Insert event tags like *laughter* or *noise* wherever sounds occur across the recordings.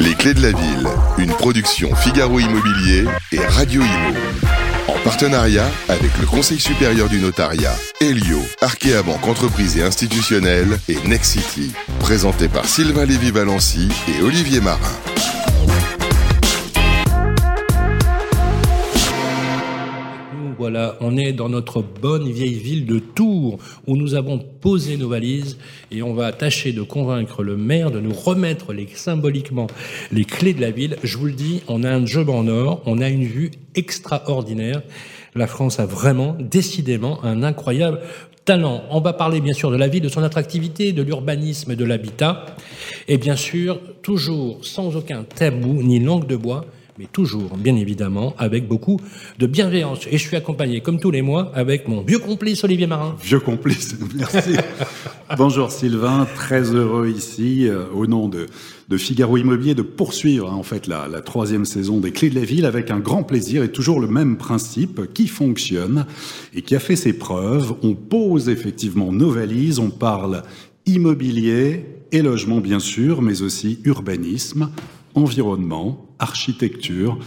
Les clés de la ville, une production Figaro Immobilier et Radio Imo. En partenariat avec le Conseil supérieur du notariat, Elio, Arkea Banque Entreprise et Institutionnelle et Nexity. Présenté par Sylvain Lévy-Valency et Olivier Marin. Voilà, on est dans notre bonne vieille ville de Tours où nous avons posé nos valises et on va tâcher de convaincre le maire de nous remettre symboliquement les clés de la ville. Je vous le dis, on a un job en or, on a une vue extraordinaire. La France a vraiment, décidément, un incroyable talent. On va parler bien sûr de la ville, de son attractivité, de l'urbanisme et de l'habitat. Et bien sûr, toujours sans aucun tabou ni langue de bois, mais toujours, bien évidemment, avec beaucoup de bienveillance. Et je suis accompagné, comme tous les mois, avec mon vieux complice Olivier Marin. Vieux complice, *laughs* merci. Bonjour Sylvain, très heureux ici, euh, au nom de, Figaro Immobilier, de poursuivre hein, en fait la, la, troisième saison des Clés de la Ville avec un grand plaisir et toujours le même principe qui fonctionne et qui a fait ses preuves. On pose effectivement nos valises, on parle immobilier et logement bien sûr, mais aussi urbanisme, environnement, architecture,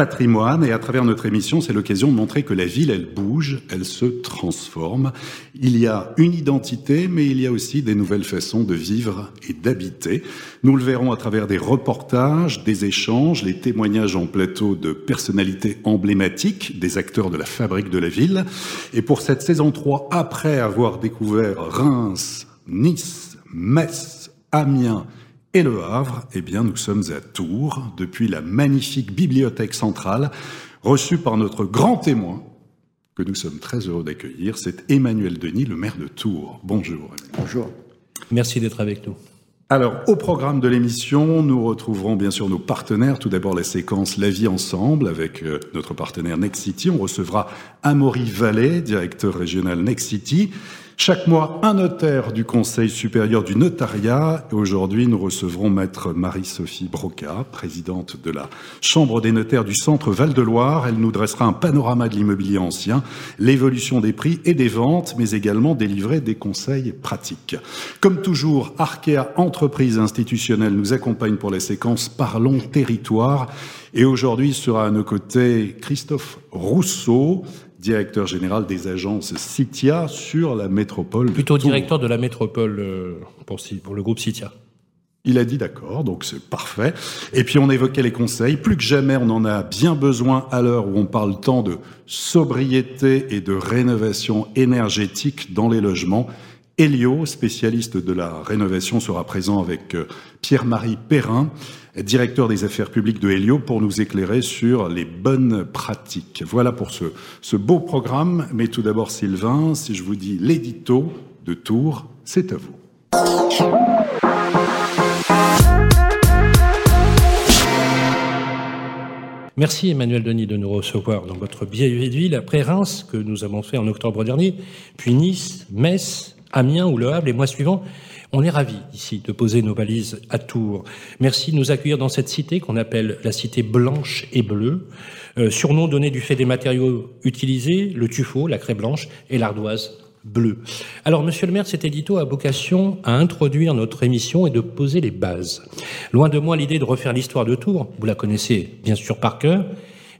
patrimoine, et à travers notre émission, c'est l'occasion de montrer que la ville, elle bouge, elle se transforme. Il y a une identité, mais il y a aussi des nouvelles façons de vivre et d'habiter. Nous le verrons à travers des reportages, des échanges, les témoignages en plateau de personnalités emblématiques, des acteurs de la fabrique de la ville. Et pour cette saison 3, après avoir découvert Reims, Nice, Metz, Amiens, et Le Havre, eh bien, nous sommes à Tours, depuis la magnifique bibliothèque centrale, reçue par notre grand témoin, que nous sommes très heureux d'accueillir, c'est Emmanuel Denis, le maire de Tours. Bonjour. Bonjour. Merci d'être avec nous. Alors, au programme de l'émission, nous retrouverons bien sûr nos partenaires. Tout d'abord, la séquence La vie ensemble avec euh, notre partenaire Next City. On recevra Amaury Vallée, directeur régional Next City. Chaque mois, un notaire du Conseil supérieur du notariat. Aujourd'hui, nous recevrons maître Marie-Sophie Broca, présidente de la Chambre des notaires du Centre Val-de-Loire. Elle nous dressera un panorama de l'immobilier ancien, l'évolution des prix et des ventes, mais également délivrer des conseils pratiques. Comme toujours, Arkea Entreprise institutionnelle nous accompagne pour la séquence Parlons territoire. Et aujourd'hui sera à nos côtés Christophe Rousseau, directeur général des agences Citia sur la métropole. Plutôt directeur de la métropole euh, pour, pour le groupe Citia. Il a dit d'accord, donc c'est parfait. Et puis on évoquait les conseils. Plus que jamais, on en a bien besoin à l'heure où on parle tant de sobriété et de rénovation énergétique dans les logements. Elio, spécialiste de la rénovation, sera présent avec euh, Pierre-Marie Perrin, directeur des affaires publiques de Helio, pour nous éclairer sur les bonnes pratiques. Voilà pour ce, ce beau programme. Mais tout d'abord, Sylvain, si je vous dis l'édito de Tours, c'est à vous. Merci Emmanuel Denis de nous recevoir dans votre vieille ville après Reims que nous avons fait en octobre dernier, puis Nice, Metz, Amiens ou Le Havre les mois suivants. On est ravis ici de poser nos valises à Tours. Merci de nous accueillir dans cette cité qu'on appelle la cité blanche et bleue, euh, surnom donné du fait des matériaux utilisés, le tuffeau, la craie blanche et l'ardoise bleue. Alors, monsieur le maire, cet édito a vocation à introduire notre émission et de poser les bases. Loin de moi l'idée de refaire l'histoire de Tours, vous la connaissez bien sûr par cœur,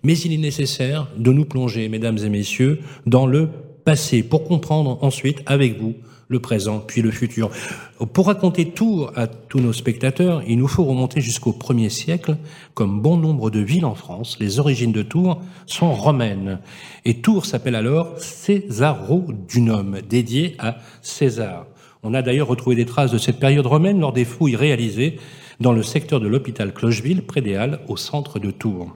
mais il est nécessaire de nous plonger, mesdames et messieurs, dans le passé pour comprendre ensuite avec vous le présent, puis le futur. Pour raconter Tours à tous nos spectateurs, il nous faut remonter jusqu'au premier siècle. Comme bon nombre de villes en France, les origines de Tours sont romaines. Et Tours s'appelle alors Césarodunum, dédié à César. On a d'ailleurs retrouvé des traces de cette période romaine lors des fouilles réalisées dans le secteur de l'hôpital Clocheville, près des Halles, au centre de Tours.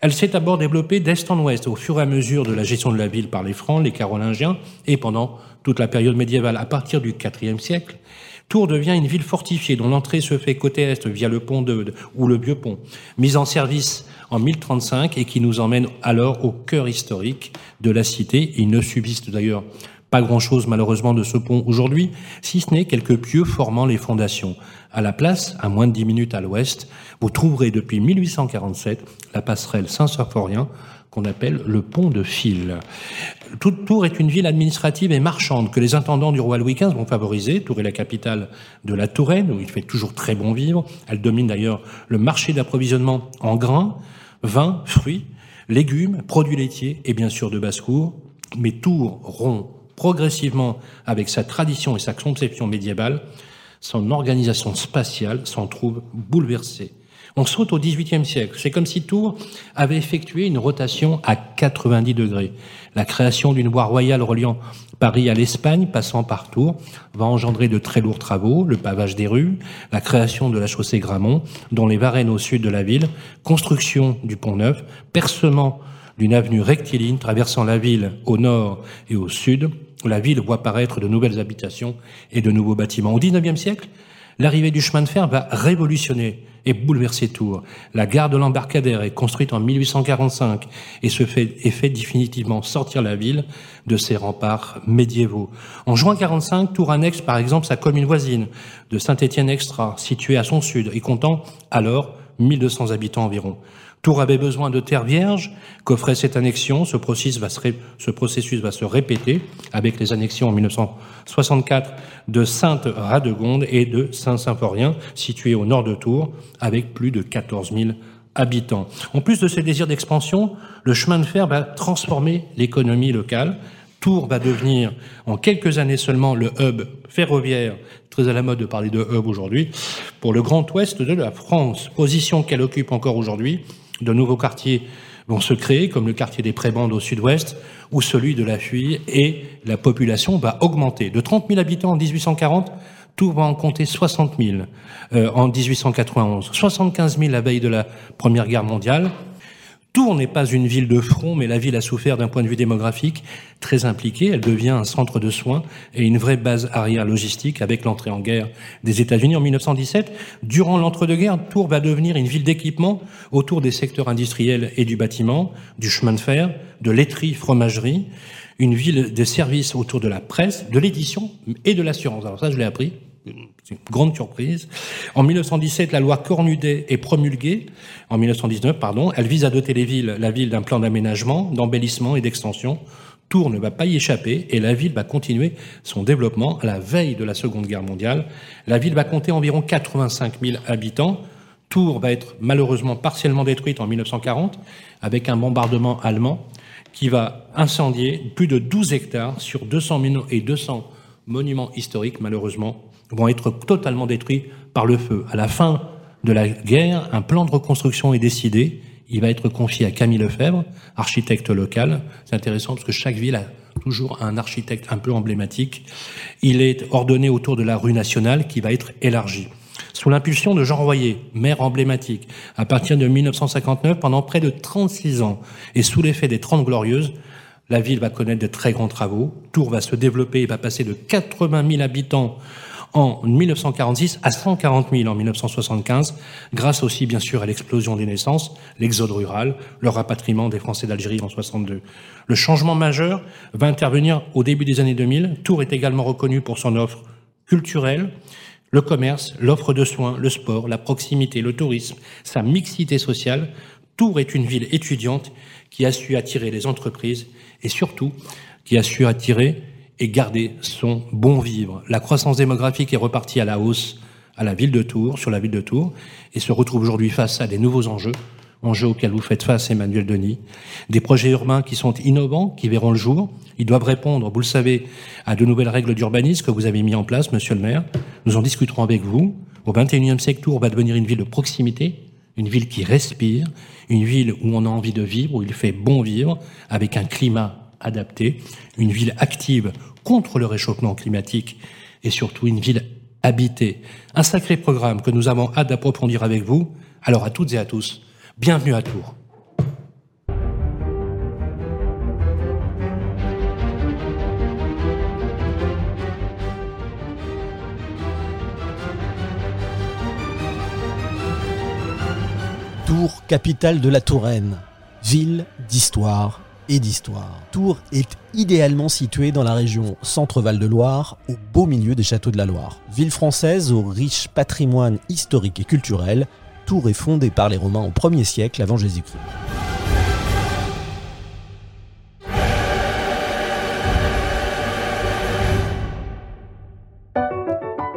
Elle s'est d'abord développée d'est en ouest au fur et à mesure de la gestion de la ville par les Francs, les Carolingiens et pendant toute la période médiévale. À partir du IVe siècle, Tours devient une ville fortifiée dont l'entrée se fait côté est via le pont de, ou le vieux pont, mise en service en 1035 et qui nous emmène alors au cœur historique de la cité. Il ne subsiste d'ailleurs Pas grand-chose malheureusement de ce pont aujourd'hui, si ce n'est quelques pieux formant les fondations. À la place, à moins de 10 minutes à l'ouest, vous trouverez depuis 1847 la passerelle Saint-Symphorien qu'on appelle le pont de Fil. Toute Tours est une ville administrative et marchande que les intendants du roi Louis XV vont favoriser. Tours est la capitale de la Touraine, où il fait toujours très bon vivre. Elle domine d'ailleurs le marché d'approvisionnement en grains, vins, fruits, légumes, produits laitiers et bien sûr de basse-cour. Mais Tours rompt progressivement avec sa tradition et sa conception médiévale. Son organisation spatiale s'en trouve bouleversée. On saute au XVIIIe siècle. C'est comme si Tours avait effectué une rotation à 90 degrés. La création d'une voie royale reliant Paris à l'Espagne, passant par Tours, va engendrer de très lourds travaux, le pavage des rues, la création de la chaussée Gramont, dont les Varennes au sud de la ville, construction du pont neuf, percement d'une avenue rectiligne traversant la ville au nord et au sud. La ville voit apparaître de nouvelles habitations et de nouveaux bâtiments. Au XIXe siècle, l'arrivée du chemin de fer va révolutionner et bouleverser Tours. La gare de l'embarcadère est construite en 1845 et se fait, définitivement sortir la ville de ses remparts médiévaux. En juin 45, Tours annexe par exemple sa commune voisine de Saint-Étienne-Extra, située à son sud et comptant alors 1200 habitants environ. Tours avait besoin de terres vierges qu'offrait cette annexion. Ce processus, va se ce répéter avec les annexions en 1964 de Sainte-Radegonde et de Saint-Symphorien, situés au nord de Tours, avec plus de 14 000 habitants. En plus de ces désirs d'expansion, le chemin de fer va transformer l'économie locale. Tours va devenir, en quelques années seulement, le hub ferroviaire, très à la mode de parler de hub aujourd'hui, pour le Grand Ouest de la France, position qu'elle occupe encore aujourd'hui de nouveaux quartiers vont se créer, comme le quartier des Prébandes au sud-ouest, ou celui de la Fuye, et la population va augmenter. De 30 000 habitants en 1840, tout va en compter 60 000 euh, en 1891, 75 000 la veille de la Première Guerre mondiale, Tours n'est pas une ville de front, mais la ville a souffert d'un point de vue démographique très impliqué. Elle devient un centre de soins et une vraie base arrière logistique avec l'entrée en guerre des États-Unis en 1917. Durant l'entre-deux-guerres, Tours va devenir une ville d'équipement autour des secteurs industriels et du bâtiment, du chemin de fer, de laiterie, fromagerie, une ville de services autour de la presse, de l'édition et de l'assurance. Alors ça, je l'ai appris c'est une grande surprise. En 1917, la loi Cornudet est promulguée. En 1919, pardon, elle vise à doter les villes, la ville d'un plan d'aménagement, d'embellissement et d'extension. Tours ne va pas y échapper et la ville va continuer son développement à la veille de la Seconde Guerre mondiale. La ville va compter environ 85 000 habitants. Tours va être malheureusement partiellement détruite en 1940 avec un bombardement allemand qui va incendier plus de 12 hectares sur 200 000 et 200 monuments historiques malheureusement vont être totalement détruits par le feu. À la fin de la guerre, un plan de reconstruction est décidé. Il va être confié à Camille Lefebvre, architecte local. C'est intéressant parce que chaque ville a toujours un architecte un peu emblématique. Il est ordonné autour de la rue nationale qui va être élargie. Sous l'impulsion de Jean Royer, maire emblématique, à partir de 1959, pendant près de 36 ans, et sous l'effet des Trente Glorieuses, la ville va connaître de très grands travaux. Tours va se développer et va passer de 80 000 habitants en 1946 à 140 000 en 1975, grâce aussi bien sûr à l'explosion des naissances, l'exode rural, le rapatriement des Français d'Algérie en 62. Le changement majeur va intervenir au début des années 2000. Tours est également reconnu pour son offre culturelle, le commerce, l'offre de soins, le sport, la proximité, le tourisme, sa mixité sociale. Tours est une ville étudiante qui a su attirer les entreprises et surtout qui a su attirer et garder son bon vivre. La croissance démographique est repartie à la hausse à la ville de Tours, sur la ville de Tours, et se retrouve aujourd'hui face à des nouveaux enjeux, enjeux auxquels vous faites face, Emmanuel Denis. Des projets urbains qui sont innovants, qui verront le jour. Ils doivent répondre, vous le savez, à de nouvelles règles d'urbanisme que vous avez mis en place, monsieur le maire. Nous en discuterons avec vous. Au 21e siècle, Tours va devenir une ville de proximité, une ville qui respire, une ville où on a envie de vivre, où il fait bon vivre, avec un climat adapté, une ville active contre le réchauffement climatique et surtout une ville habitée. Un sacré programme que nous avons hâte d'approfondir avec vous. Alors à toutes et à tous, bienvenue à Tours. Tours, capitale de la Touraine, ville d'histoire et d'histoire. Tours est idéalement située dans la région Centre-Val de Loire, au beau milieu des châteaux de la Loire. Ville française au riche patrimoine historique et culturel, Tours est fondée par les Romains au 1er siècle avant Jésus-Christ.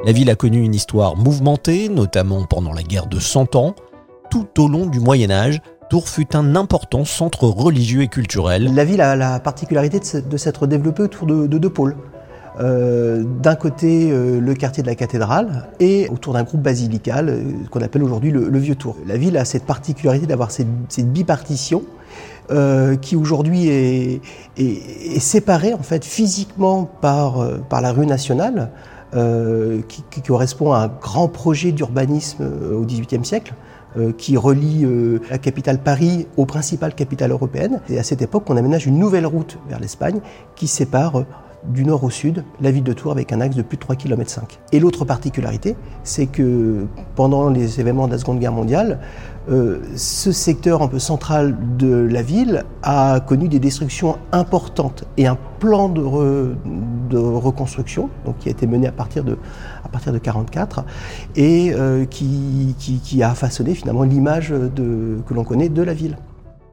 La ville a connu une histoire mouvementée, notamment pendant la guerre de Cent Ans. Tout au long du Moyen Âge, Fut un important centre religieux et culturel. La ville a la particularité de s'être développée autour de, deux pôles. Euh, d'un côté euh, le quartier de la cathédrale et autour d'un groupe basilical euh, qu'on appelle aujourd'hui le, Vieux Tour. La ville a cette particularité d'avoir cette, bipartition qui aujourd'hui est, séparée en fait physiquement par, la rue nationale qui, qui, correspond à un grand projet d'urbanisme au XVIIIe siècle. Euh, qui relie la capitale Paris aux principales capitales européennes. Et à cette époque, on aménage une nouvelle route vers l'Espagne qui sépare du nord au sud la ville de Tours avec un axe de plus de 3 km. Et l'autre particularité, c'est que pendant les événements de la Seconde Guerre mondiale, euh, ce secteur un peu central de la ville a connu des destructions importantes et un plan de, de reconstruction donc, qui a été mené à partir de, partir de 44 et euh, qui, a façonné finalement l'image que l'on connaît de la ville.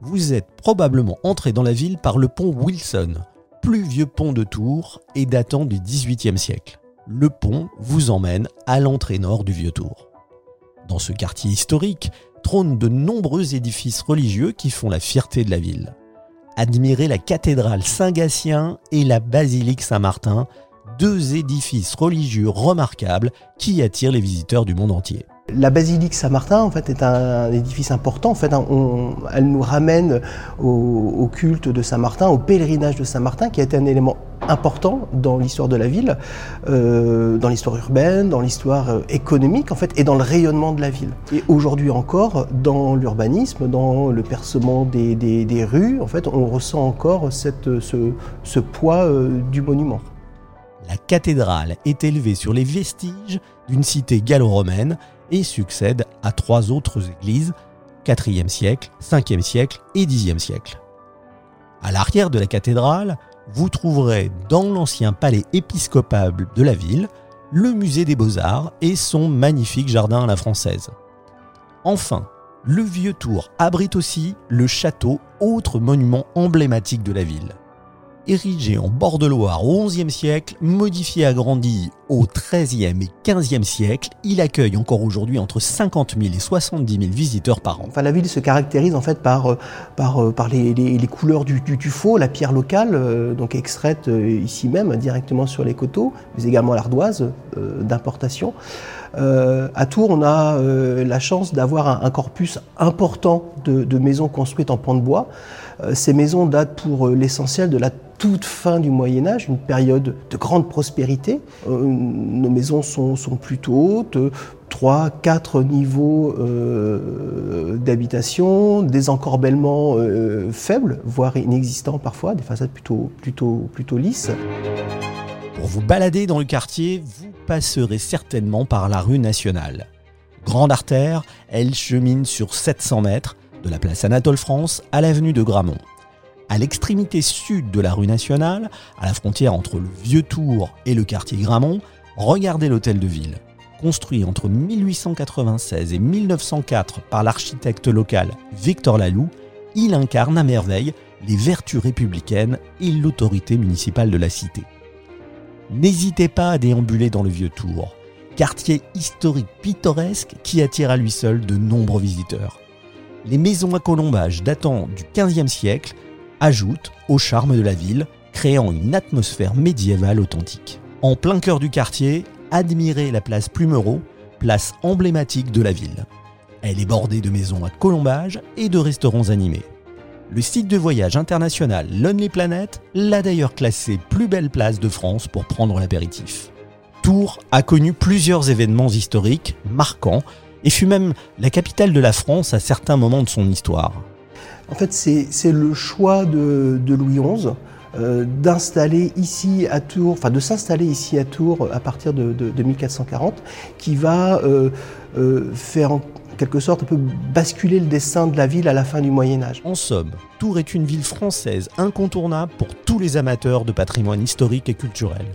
Vous êtes probablement entré dans la ville par le pont Wilson, plus vieux pont de Tours et datant du XVIIIe siècle. Le pont vous emmène à l'entrée nord du Vieux Tours. Dans ce quartier historique trônent de nombreux édifices religieux qui font la fierté de la ville. Admirez la cathédrale Saint-Gatien et la basilique Saint-Martin, deux édifices religieux remarquables qui attirent les visiteurs du monde entier. La basilique Saint-Martin, en fait, est un édifice important. En fait, elle nous ramène au, culte de Saint-Martin, au pèlerinage de Saint-Martin, qui a été un élément important dans l'histoire de la ville, euh, dans l'histoire urbaine, dans l'histoire euh, économique, en fait, et dans le rayonnement de la ville. Et aujourd'hui encore, dans l'urbanisme, dans le percement des, rues, en fait, on ressent encore ce, poids euh, du monument. La cathédrale est élevée sur les vestiges d'une cité gallo-romaine et succède à trois autres églises, 4e siècle, 5e siècle et 10e siècle. À l'arrière de la cathédrale, vous trouverez dans l'ancien palais épiscopal de la ville le musée des beaux-arts et son magnifique jardin à la française. Enfin, le vieux tour abrite aussi le château, autre monument emblématique de la ville érigé en bord de Loire au XIe siècle, modifié et agrandi au XIIIe et XVe siècle, il accueille encore aujourd'hui entre 50 000 et 70 000 visiteurs par an. Enfin, la ville se caractérise en fait par, euh, par, euh, les, couleurs du, du, tuffeau, la pierre locale, euh, donc extraite ici même directement sur les coteaux, mais également l'ardoise d'importation. à Tours, on a la chance d'avoir un, corpus important de, de, maisons construites en pan de bois. ces maisons datent pour l'essentiel de la toute fin du Moyen Âge, une période de grande prospérité. Euh, nos maisons sont, plutôt hautes, 3, 4 niveaux euh, d'habitation, des encorbellements euh, faibles, voire inexistants parfois, des façades plutôt, plutôt, lisses. Pour vous balader dans le quartier, vous passerez certainement par la rue nationale. Grande artère, elle chemine sur 700 mètres, de la place Anatole France à l'avenue de Gramont à l'extrémité sud de la rue nationale, à la frontière entre le Vieux Tour et le quartier Gramont, regardez l'hôtel de ville. Construit entre 1896 et 1904 par l'architecte local Victor Laloux, il incarne à merveille les vertus républicaines et l'autorité municipale de la cité. N'hésitez pas à déambuler dans le Vieux Tour, quartier historique pittoresque qui attire à lui seul de nombreux visiteurs. Les maisons à colombage datant du XVe siècle ajoute au charme de la ville, créant une atmosphère médiévale authentique. En plein cœur du quartier, admirez la place Plumereau, place emblématique de la ville. Elle est bordée de maisons à colombage et de restaurants animés. Le site de voyage international Lonely Planet l'a d'ailleurs classé plus belle place de France pour prendre l'apéritif. Tours a connu plusieurs événements historiques marquants et fut même la capitale de la France à certains moments de son histoire. En fait, c'est le choix de, Louis XI euh, d'installer ici à Tours, enfin de s'installer ici à Tours à partir de, 1440, qui va euh, euh, faire quelque sorte un peu basculer le destin de la ville à la fin du Moyen Âge. En somme, Tours est une ville française incontournable pour tous les amateurs de patrimoine historique et culturel.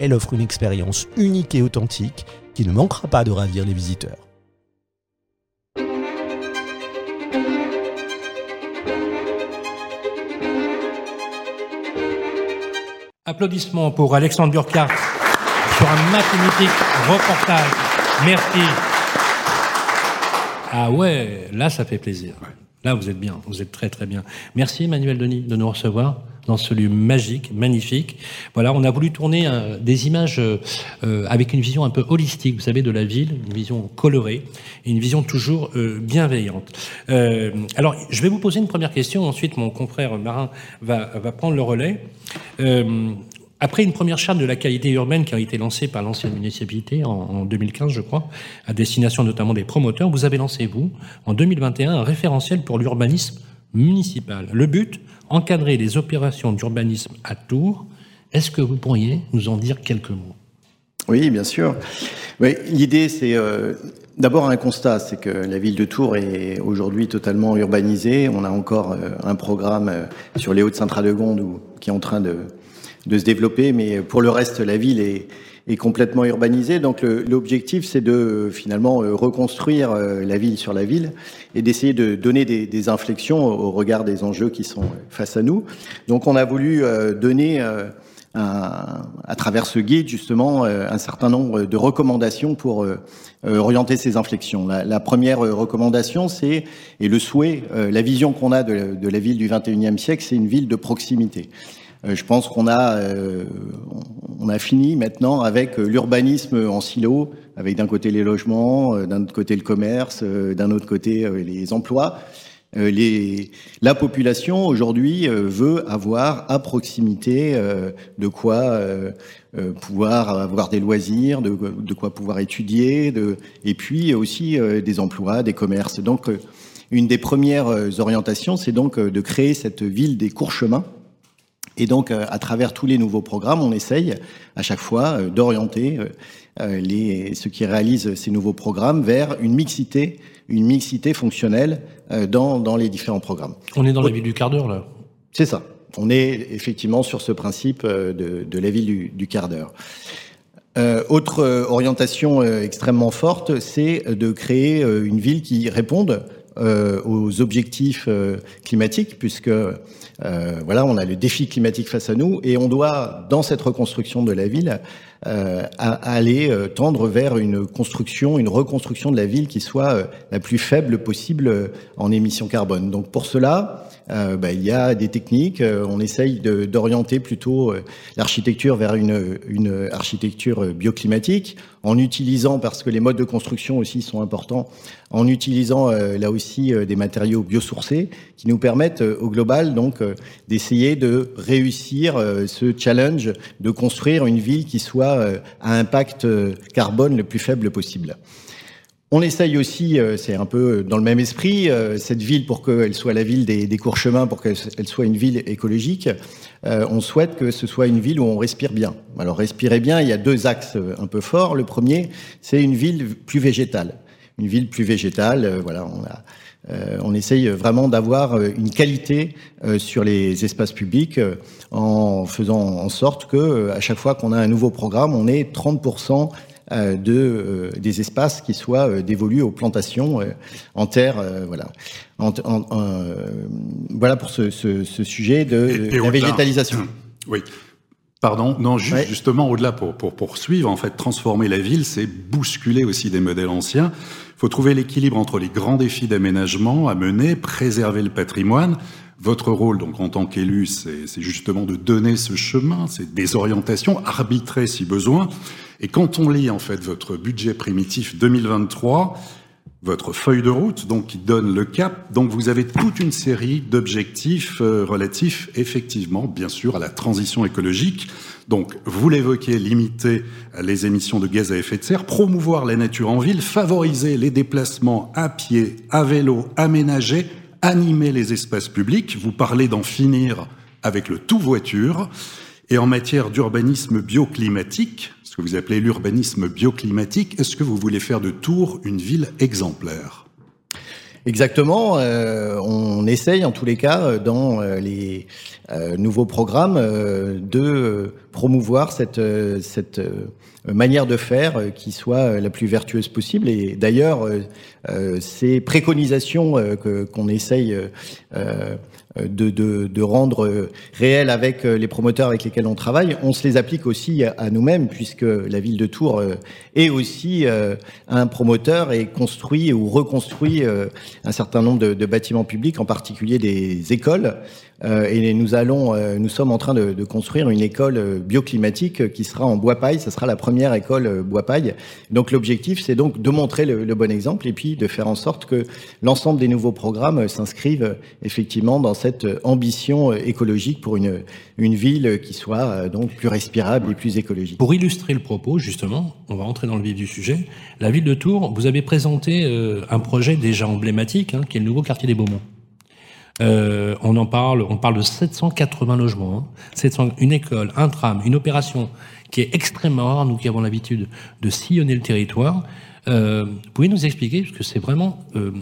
Elle offre une expérience unique et authentique qui ne manquera pas de ravir les visiteurs. Applaudissements pour Alexandre Burkhardt sur un magnifique reportage. Merci. Ah ouais, là ça fait plaisir. Là vous êtes bien, vous êtes très très bien. Merci Emmanuel Denis de nous recevoir dans ce lieu magique, magnifique. Voilà, on a voulu tourner euh, des images euh, avec une vision un peu holistique, vous savez, de la ville, une vision colorée et une vision toujours euh, bienveillante. alors, je vais vous poser une première question. Ensuite, mon confrère Marin va, va prendre le relais. Après une première charte de la qualité urbaine qui a été lancée par l'ancienne municipalité en, 2015, je crois, à destination notamment des promoteurs, vous avez lancé, vous, en 2021, un référentiel pour l'urbanisme municipal. Le but, encadrer les opérations d'urbanisme à Tours. Est-ce que vous pourriez nous en dire quelques mots? Oui, bien sûr. L'idée, c'est euh, d'abord un constat, c'est que la ville de Tours est aujourd'hui totalement urbanisée. On a encore euh, un programme euh, sur les Hauts-de-Saint-Radegonde qui est en train de de se développer, mais pour le reste, la ville est, est complètement urbanisée. Donc l'objectif, c'est de finalement euh, reconstruire euh, la ville sur la ville et d'essayer de donner des, des, inflexions au regard des enjeux qui sont face à nous. Donc on a voulu euh, donner à travers ce guide justement un certain nombre de recommandations pour orienter ces inflexions. La, la première recommandation, c'est et le souhait, la vision qu'on a de, de la ville du 21e siècle, c'est une ville de proximité. Euh, je pense qu'on a, euh, on a fini maintenant avec euh, l'urbanisme en silo, avec d'un côté les logements, d'un autre côté le commerce, d'un autre côté les emplois. Les, la population aujourd'hui veut avoir à proximité de quoi pouvoir avoir des loisirs, de, de, quoi pouvoir étudier, de, et puis aussi des emplois, des commerces. Donc, une des premières orientations, c'est donc de créer cette ville des courts chemins et donc, euh, à travers tous les nouveaux programmes, on essaye à chaque fois euh, d'orienter euh, les, ceux qui réalisent ces nouveaux programmes vers une mixité, une mixité fonctionnelle dans, dans les différents programmes. On est dans la ville du quart d'heure, là C'est ça. On est effectivement sur ce principe de, de la ville du, du quart d'heure. Euh, autre orientation extrêmement forte, c'est de créer une ville qui réponde aux objectifs climatiques, puisque euh, voilà, on a le défi climatique face à nous et on doit, dans cette reconstruction de la ville, euh, aller euh, tendre vers une construction, une reconstruction de la ville qui soit la plus faible possible en émissions carbone. Donc pour cela, bah, il y a des techniques. on essaye d'orienter plutôt l'architecture vers une, une architecture bioclimatique en utilisant, parce que les modes de construction aussi sont importants, en utilisant là aussi des matériaux biosourcés qui nous permettent au global donc d'essayer de réussir euh, ce challenge de construire une ville qui soit euh, à impact euh, carbone le plus faible possible. On essaye aussi, c'est un peu dans le même esprit, cette ville pour qu'elle soit la ville des, courts chemins, pour qu'elle soit une ville écologique, on souhaite que ce soit une ville où on respire bien. Alors respirer bien, il y a deux axes un peu forts. Le premier, c'est une ville plus végétale. Une ville plus végétale, voilà, on a euh, essaye vraiment d'avoir euh, une qualité euh, sur les espaces publics en faisant en sorte que à chaque fois qu'on a un nouveau programme, on ait 30% de, des espaces qui soient dévolus aux plantations en terre. voilà. voilà pour ce, sujet de, la végétalisation. *clears throat* Oui. Pardon, non, justement, au-delà, pour, pour poursuivre, en fait, transformer la ville, c'est bousculer aussi des modèles anciens. Il faut trouver l'équilibre entre les grands défis d'aménagement à mener, préserver le patrimoine. Votre rôle, donc, en tant qu'élu, c'est justement de donner ce chemin, c'est des orientations, arbitrer si besoin. Et quand on lit, en fait, votre budget primitif 2023, votre feuille de route, donc qui donne le cap. Donc vous avez toute une série d'objectifs euh, relatifs, effectivement, bien sûr, à la transition écologique. Donc, vous l'évoquez, limiter les émissions de gaz à effet de serre, promouvoir la nature en ville, favoriser les déplacements à pied, à vélo, aménager, animer les espaces publics. Vous parlez d'en finir avec le tout voiture. Et en matière d'urbanisme bioclimatique, ce que vous appelez l'urbanisme bioclimatique, est-ce que vous voulez faire de Tours une ville exemplaire? Exactement. on essaye en tous les cas dans les nouveaux programmes de promouvoir cette, cette manière de faire qui soit la plus vertueuse possible. Et d'ailleurs, ces préconisations qu'on essaye de, rendre réel avec euh, les promoteurs avec lesquels on travaille, on se les applique aussi à nous-mêmes, puisque la ville de Tours euh, est aussi euh, un promoteur et construit ou reconstruit un certain nombre de, de bâtiments publics, en particulier des écoles. Et nous allons, nous sommes en train de, de, construire une école bioclimatique qui sera en bois paille. Ce sera la première école bois paille. Donc l'objectif, c'est donc de montrer le, le, bon exemple et puis de faire en sorte que l'ensemble des nouveaux programmes s'inscrivent effectivement dans cette ambition écologique pour une, une ville qui soit euh, donc plus respirable et plus écologique. Pour illustrer le propos, justement, on va entrer dans le vif du sujet. La ville de Tours, vous avez présenté euh, un projet déjà emblématique, hein, qui est le nouveau quartier des Beaumont. Euh, on en parle, on parle de 780 logements, hein, 700, une école, un tram, une opération qui est extrêmement rare, nous qui avons l'habitude de sillonner le territoire. Euh, vous nous expliquer, parce que c'est vraiment euh,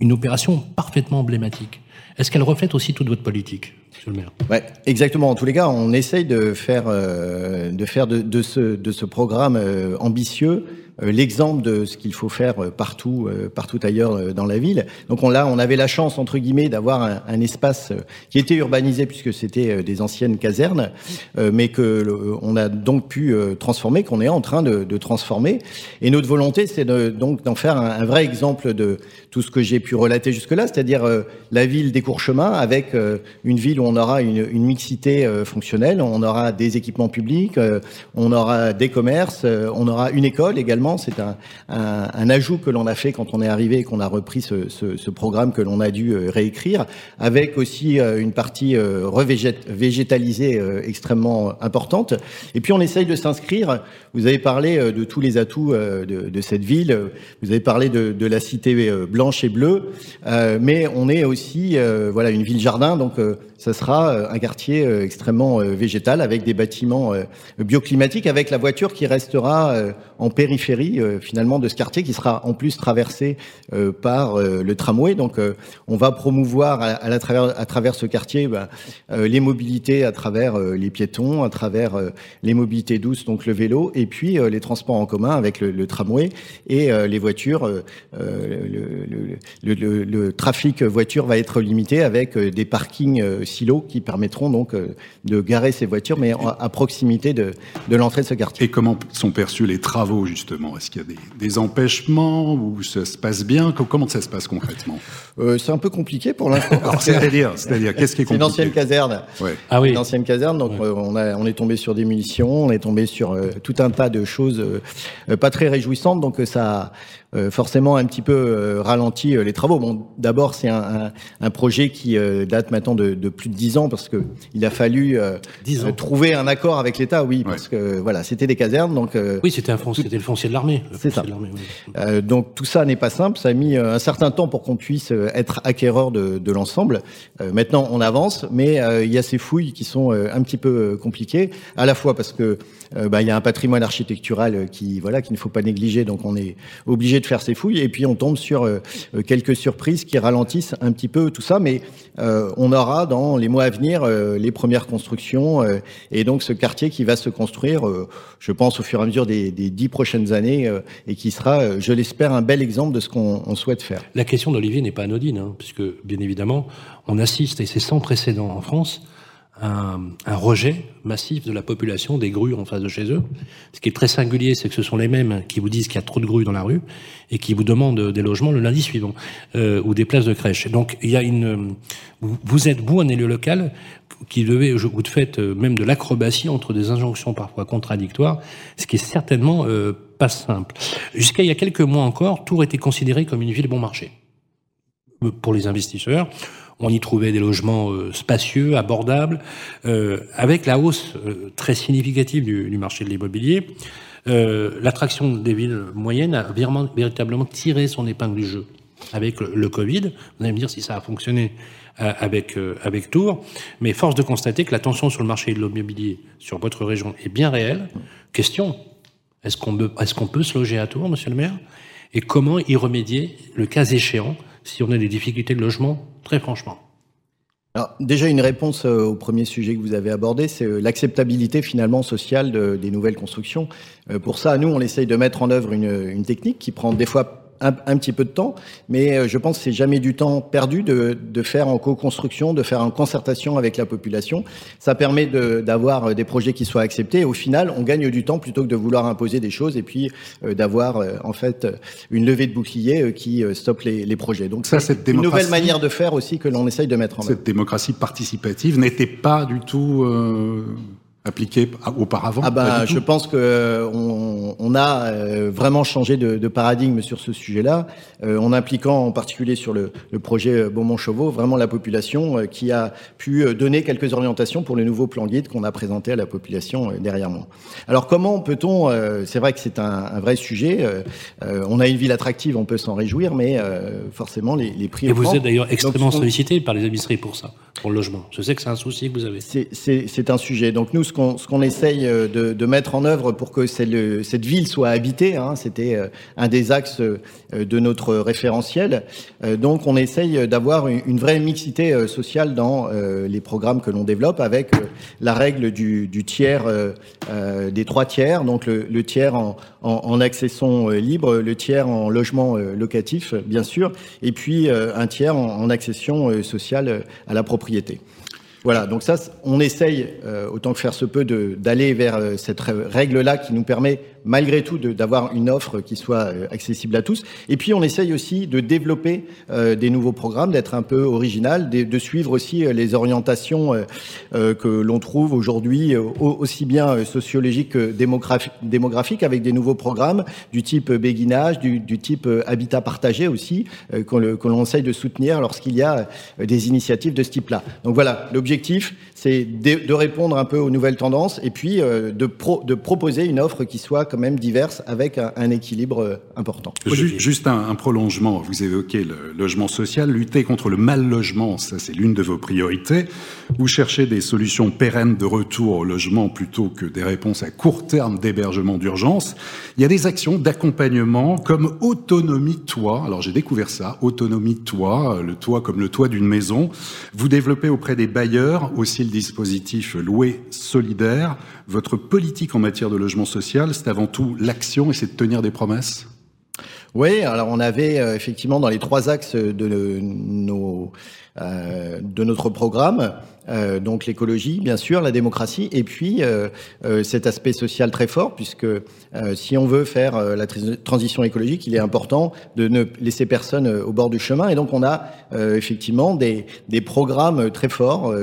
une opération parfaitement emblématique. Est-ce qu'elle reflète aussi toute votre politique, Monsieur le maire? Ouais, exactement. En tous les cas, on essaye de faire, euh, de, faire de, de, ce, de ce programme euh, ambitieux l'exemple de ce qu'il faut faire euh, partout, euh, partout ailleurs dans la ville. Donc on, là, on avait la chance entre guillemets d'avoir un, espace qui était urbanisé puisque c'était des anciennes casernes, mais que on a donc pu transformer, qu'on est en train de, transformer. Et notre volonté, c'est de, donc d'en faire un, vrai exemple de tout ce que j'ai pu relater jusque-là, c'est-à-dire la ville des courts chemins avec une ville où on aura une mixité fonctionnelle, on aura des équipements publics, on aura des commerces, on aura une école également c'est un, ajout que l'on a fait quand on est arrivé et qu'on a repris ce, programme que l'on a dû euh, réécrire, avec aussi euh, une partie euh, végétalisée extrêmement importante. Et puis on essaye de s'inscrire. Vous avez parlé de tous les atouts de, de cette ville. Vous avez parlé de, de la cité blanche et bleue, mais on est aussi voilà une ville jardin, donc ça sera un quartier extrêmement végétal avec des bâtiments bioclimatiques, avec la voiture qui restera en périphérie euh, finalement de ce quartier qui sera en plus traversé euh, par euh, le tramway. Donc on va promouvoir à, travers, ce quartier bah, les mobilités à travers les piétons, à travers les mobilités douces, donc le vélo, et puis les transports en commun avec le, tramway et les voitures. Le, trafic voiture va être limité avec des parkings silos qui permettront donc de garer ces voitures, mais à proximité de, de l'entrée de ce quartier. Et comment sont perçus les travaux justement? Est-ce qu'il y a des, des, empêchements ou ça se passe bien? Comment ça se passe concrètement? Euh, C'est un peu compliqué pour l'instant. c'est-à-dire, c'est-à-dire, qu'est-ce qui est compliqué C'est une ancienne caserne. Ouais. Ah oui. Une ancienne caserne, donc ouais. euh, on, a, on est tombé sur des munitions, on est tombé sur euh, tout un tas de choses euh, pas très réjouissantes, donc euh, ça euh, forcément un petit peu euh, ralenti euh, les travaux. Bon, d'abord c'est un, un, un, projet qui date maintenant de, de, plus de dix ans parce que il a fallu trouver un accord avec l'État, oui, parce ouais. que voilà, c'était des casernes, donc oui, c'était un c'était le foncier de l'armée. C'est ça. Oui. donc tout ça n'est pas simple, ça a mis un certain temps pour qu'on puisse être acquéreur de, de l'ensemble. maintenant, on avance, mais il y a ces fouilles qui sont un petit peu compliquées, à la fois parce que bah, il y a un patrimoine architectural qui voilà qu'il ne faut pas négliger, donc on est obligé de faire ses fouilles et puis on tombe sur euh, quelques surprises qui ralentissent un petit peu tout ça. Mais euh, on aura dans les mois à venir euh, les premières constructions euh, et donc ce quartier qui va se construire, euh, je pense, au fur et à mesure des, des dix prochaines années et qui sera, je l'espère, un bel exemple de ce qu'on souhaite faire. La question d'Olivier n'est pas anodine, hein, puisque bien évidemment, on assiste, et c'est sans précédent en France, un, un, rejet massif de la population des grues en face de chez eux. Ce qui est très singulier, c'est que ce sont les mêmes qui vous disent qu'il y a trop de grues dans la rue et qui vous demandent des logements le lundi suivant euh, ou des places de crèche. Donc il y a une, vous êtes vous un élu local qui devait, vous faites euh, même de l'acrobatie entre des injonctions parfois contradictoires, ce qui est certainement euh, pas simple. Jusqu'à il y a quelques mois encore, Tours était considéré comme une ville bon marché pour les investisseurs. On y trouvait des logements euh, spacieux, abordables, euh, avec la hausse euh, très significative du, marché de l'immobilier. L'attraction des villes moyennes a véritablement tiré son épingle du jeu avec le, Covid. Vous allez me dire si ça a fonctionné avec, avec Tours, mais force de constater que la tension sur le marché de l'immobilier sur votre région est bien réelle. Question, est-ce qu'on est qu'on peut se loger à Tours, monsieur le maire? Et comment y remédier, le cas échéant si on a des difficultés de logement, très franchement alors, déjà, une réponse euh, au premier sujet que vous avez abordé, c'est euh, l'acceptabilité finalement sociale de, des nouvelles constructions. Euh, pour ça, nous, on essaye de mettre en œuvre une, une technique qui prend des fois un, petit peu de temps, mais euh, je pense que c'est jamais du temps perdu de, de faire en co-construction, de faire en concertation avec la population. Ça permet d'avoir euh, des projets qui soient acceptés. Et au final, on gagne du temps plutôt que de vouloir imposer des choses et puis euh, d'avoir en fait une levée de bouclier qui stoppe les, les projets. Donc ça, c'est une nouvelle manière de faire aussi que l'on essaye de mettre en œuvre. Cette démocratie participative n'était pas du tout appliqué auparavant Ah ben, je pense que on, on a euh, vraiment changé de, de, paradigme sur ce sujet-là, euh, en impliquant en particulier sur le, le projet euh, Beaumont-Chauveau vraiment la population qui a pu donner quelques orientations pour le nouveau plan guide qu'on a présenté à la population derrière moi. Alors comment peut-on C'est vrai que c'est un, un, vrai sujet. on a une ville attractive, on peut s'en réjouir, mais forcément les, les prix. Et vous êtes d'ailleurs extrêmement sollicité par les administrés pour ça, pour le logement. Je sais que c'est un souci que vous avez. C'est un sujet. Donc nous, ce qu'on essaye euh, de, mettre en œuvre pour que cette ville soit habitée. Hein, C'était euh, un des axes euh, de notre référentiel. Donc on essaye d'avoir une, vraie mixité sociale dans les programmes que l'on développe avec la règle du, tiers, des trois tiers, donc le, tiers en, accession libre, le tiers en logement locatif, bien sûr, et puis un tiers en accession sociale à la propriété. Voilà, donc ça, on essaye, euh, autant que faire se peut, d'aller vers euh, cette règle-là qui nous permet malgré tout d'avoir une offre qui soit euh, accessible à tous. Et puis on essaye aussi de développer euh, des nouveaux programmes, d'être un peu original, de, suivre aussi euh, les orientations que l'on trouve aujourd'hui aussi bien sociologiques que démographiques avec des nouveaux programmes du type béguinage, du, type habitat partagé aussi, que l'on essaye de soutenir lorsqu'il y a des initiatives de ce type-là. Donc voilà, l'objectif, c'est de, de, répondre un peu aux nouvelles tendances et puis de, pro, de proposer une offre qui soit quand même diverses avec un, un équilibre euh, important. Juste un, un, prolongement, vous évoquez le logement social, lutter contre le mal logement, ça c'est l'une de vos priorités. Vous cherchez des solutions pérennes de retour au logement plutôt que des réponses à court terme d'hébergement d'urgence. Il y a des actions d'accompagnement comme autonomie toit. Alors j'ai découvert ça, autonomie toit, le toit comme le toit d'une maison. Vous développez auprès des bailleurs aussi le dispositif loué solidaire. Votre politique en matière de logement social, c'est avant tout l'action et c'est de tenir des promesses? Oui, alors on avait euh, effectivement dans les trois axes de euh, de notre programme. Euh, donc l'écologie, bien sûr, la démocratie, et puis euh, euh cet aspect social très fort, puisque euh, si on veut faire la transition écologique, il est important de ne laisser personne au bord du chemin. Et donc on a effectivement des, programmes très forts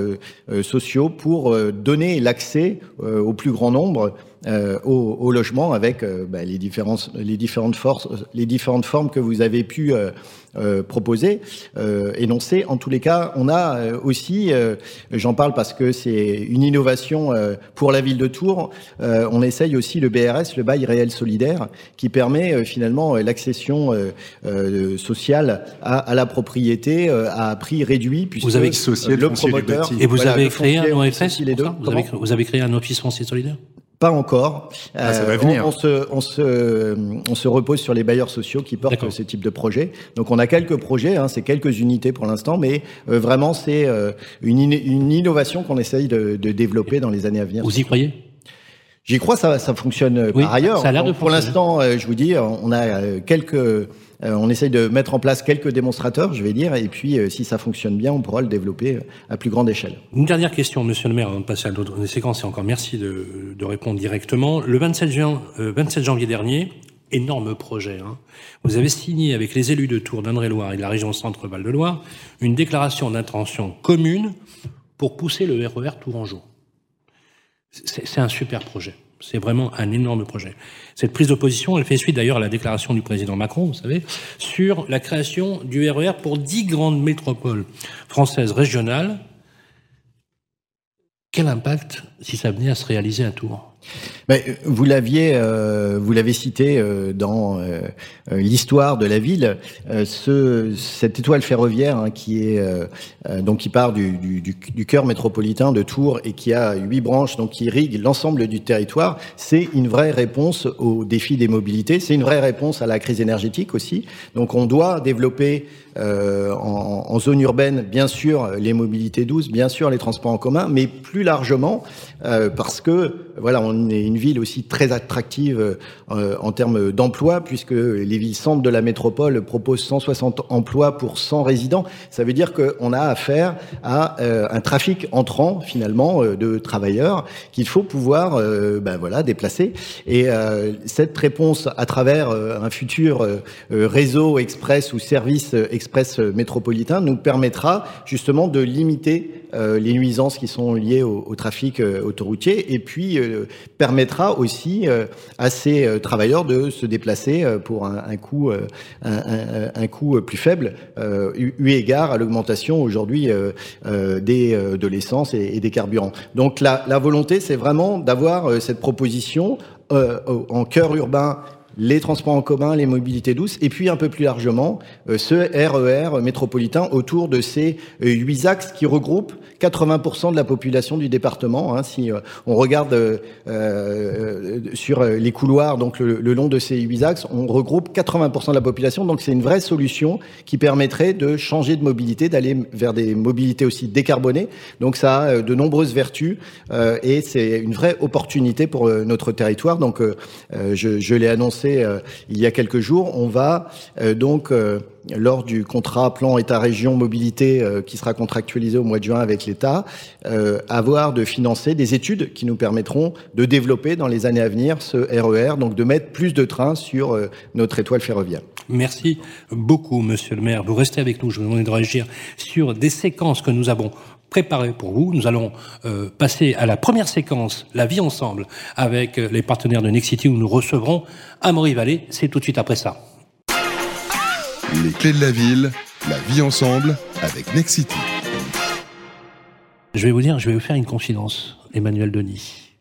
sociaux pour donner l'accès au plus grand nombre euh, au, au, logement avec euh, bah, les, différentes, les, différentes forces, les différentes formes que vous avez pu euh, euh proposer, énoncer. En tous les cas, on a aussi, j'en parle parce que c'est une innovation pour la ville de Tours, on essaye aussi le BRS, le bail réel solidaire, qui permet finalement l'accession sociale à, à, la propriété à prix réduit. Puisque vous avez le promoteur et vous avez créé un OFS, vous avez, vous avez créé un office foncier solidaire? Pas encore. Ah, ça va euh, venir. On, on, se, on, se, on se repose sur les bailleurs sociaux qui portent ce type de projet. Donc on a quelques projets, hein, c'est quelques unités pour l'instant, mais euh, vraiment c'est euh, une, une, innovation qu'on essaye de, de, développer dans les années à venir. Vous y croyez? J'y crois, ça, ça fonctionne par ailleurs. Ça a l'air de pour l'instant, je vous dis, on a quelques on essaye de mettre en place quelques démonstrateurs, je vais dire, et puis euh, si ça fonctionne bien, on pourra le développer euh, à plus grande échelle. Une dernière question, Monsieur le Maire, avant de passer à l'autre séquence, et encore merci de, répondre directement. Le 27, juin, 27 janvier dernier, énorme projet. Hein. Vous avez signé avec les élus de Tours, d'Indre-et-Loire et de la région Centre-Val de Loire une déclaration d'intention commune pour pousser le RER e Tourangeau. C'est un super projet. C'est vraiment un énorme projet. Cette prise d'opposition, elle fait suite d'ailleurs à la déclaration du président Macron, vous savez, sur la création du RER e pour dix grandes métropoles françaises régionales. Quel impact si ça venait à se réaliser à Tours mais vous l'aviez, euh, vous l'avez cité euh, dans euh, l'histoire de la ville. ce, cette étoile ferroviaire hein, qui est donc qui part du, du, du, cœur métropolitain de Tours et qui a huit branches, donc qui irrigue l'ensemble du territoire. C'est une vraie réponse aux défis des mobilités. C'est une vraie réponse à la crise énergétique aussi. Donc on doit développer euh, en, en, zone urbaine, bien sûr, les mobilités douces, bien sûr, les transports en commun, mais plus largement, euh, parce que voilà, on est une ville aussi très attractive euh, en termes d'emploi, puisque les villes centres de la métropole proposent 160 emplois pour 100 résidents. Ça veut dire qu'on a affaire à euh, un trafic entrant, finalement, euh, de travailleurs qu'il faut pouvoir ben voilà, déplacer. Et cette réponse à travers un futur réseau express ou service express métropolitain nous permettra justement de limiter euh, les nuisances qui sont liées au, trafic euh, autoroutier et puis euh, permettra aussi à ces travailleurs de se déplacer pour un, coût plus faible eu égard à l'augmentation aujourd'hui des de l'essence et, des carburants. Donc la volonté c'est vraiment d'avoir cette proposition en cœur urbain les transports en commun, les mobilités douces, et puis un peu plus largement euh, ce RER métropolitain autour de ces euh, huit axes qui regroupent 80% de la population du département. Hein, si euh, on regarde sur les couloirs, donc le, long de ces huit axes, on regroupe 80% de la population. Donc c'est une vraie solution qui permettrait de changer de mobilité, d'aller vers des mobilités aussi décarbonées. Donc ça a de nombreuses vertus et c'est une vraie opportunité pour notre territoire. Donc je l'ai annoncé euh, il y a quelques jours. On va euh, donc euh, lors du contrat plan État-région mobilité qui sera contractualisé au mois de juin avec l'État, avoir de financer des études qui nous permettront de développer dans les années à venir ce RER, e donc de mettre plus de trains sur notre étoile ferroviaire. Merci beaucoup, Monsieur le maire. Vous restez avec nous. Je vous demande de réagir sur des séquences que nous avons préparé pour vous. Nous allons euh, passer à la première séquence, la vie ensemble, avec euh, les partenaires de Nexity où nous recevrons Amaury Vallée. C'est tout de suite après ça. Les clés de la ville, la vie ensemble avec Nexity. Je vais vous dire, je vais vous faire une confidence, Emmanuel Denis.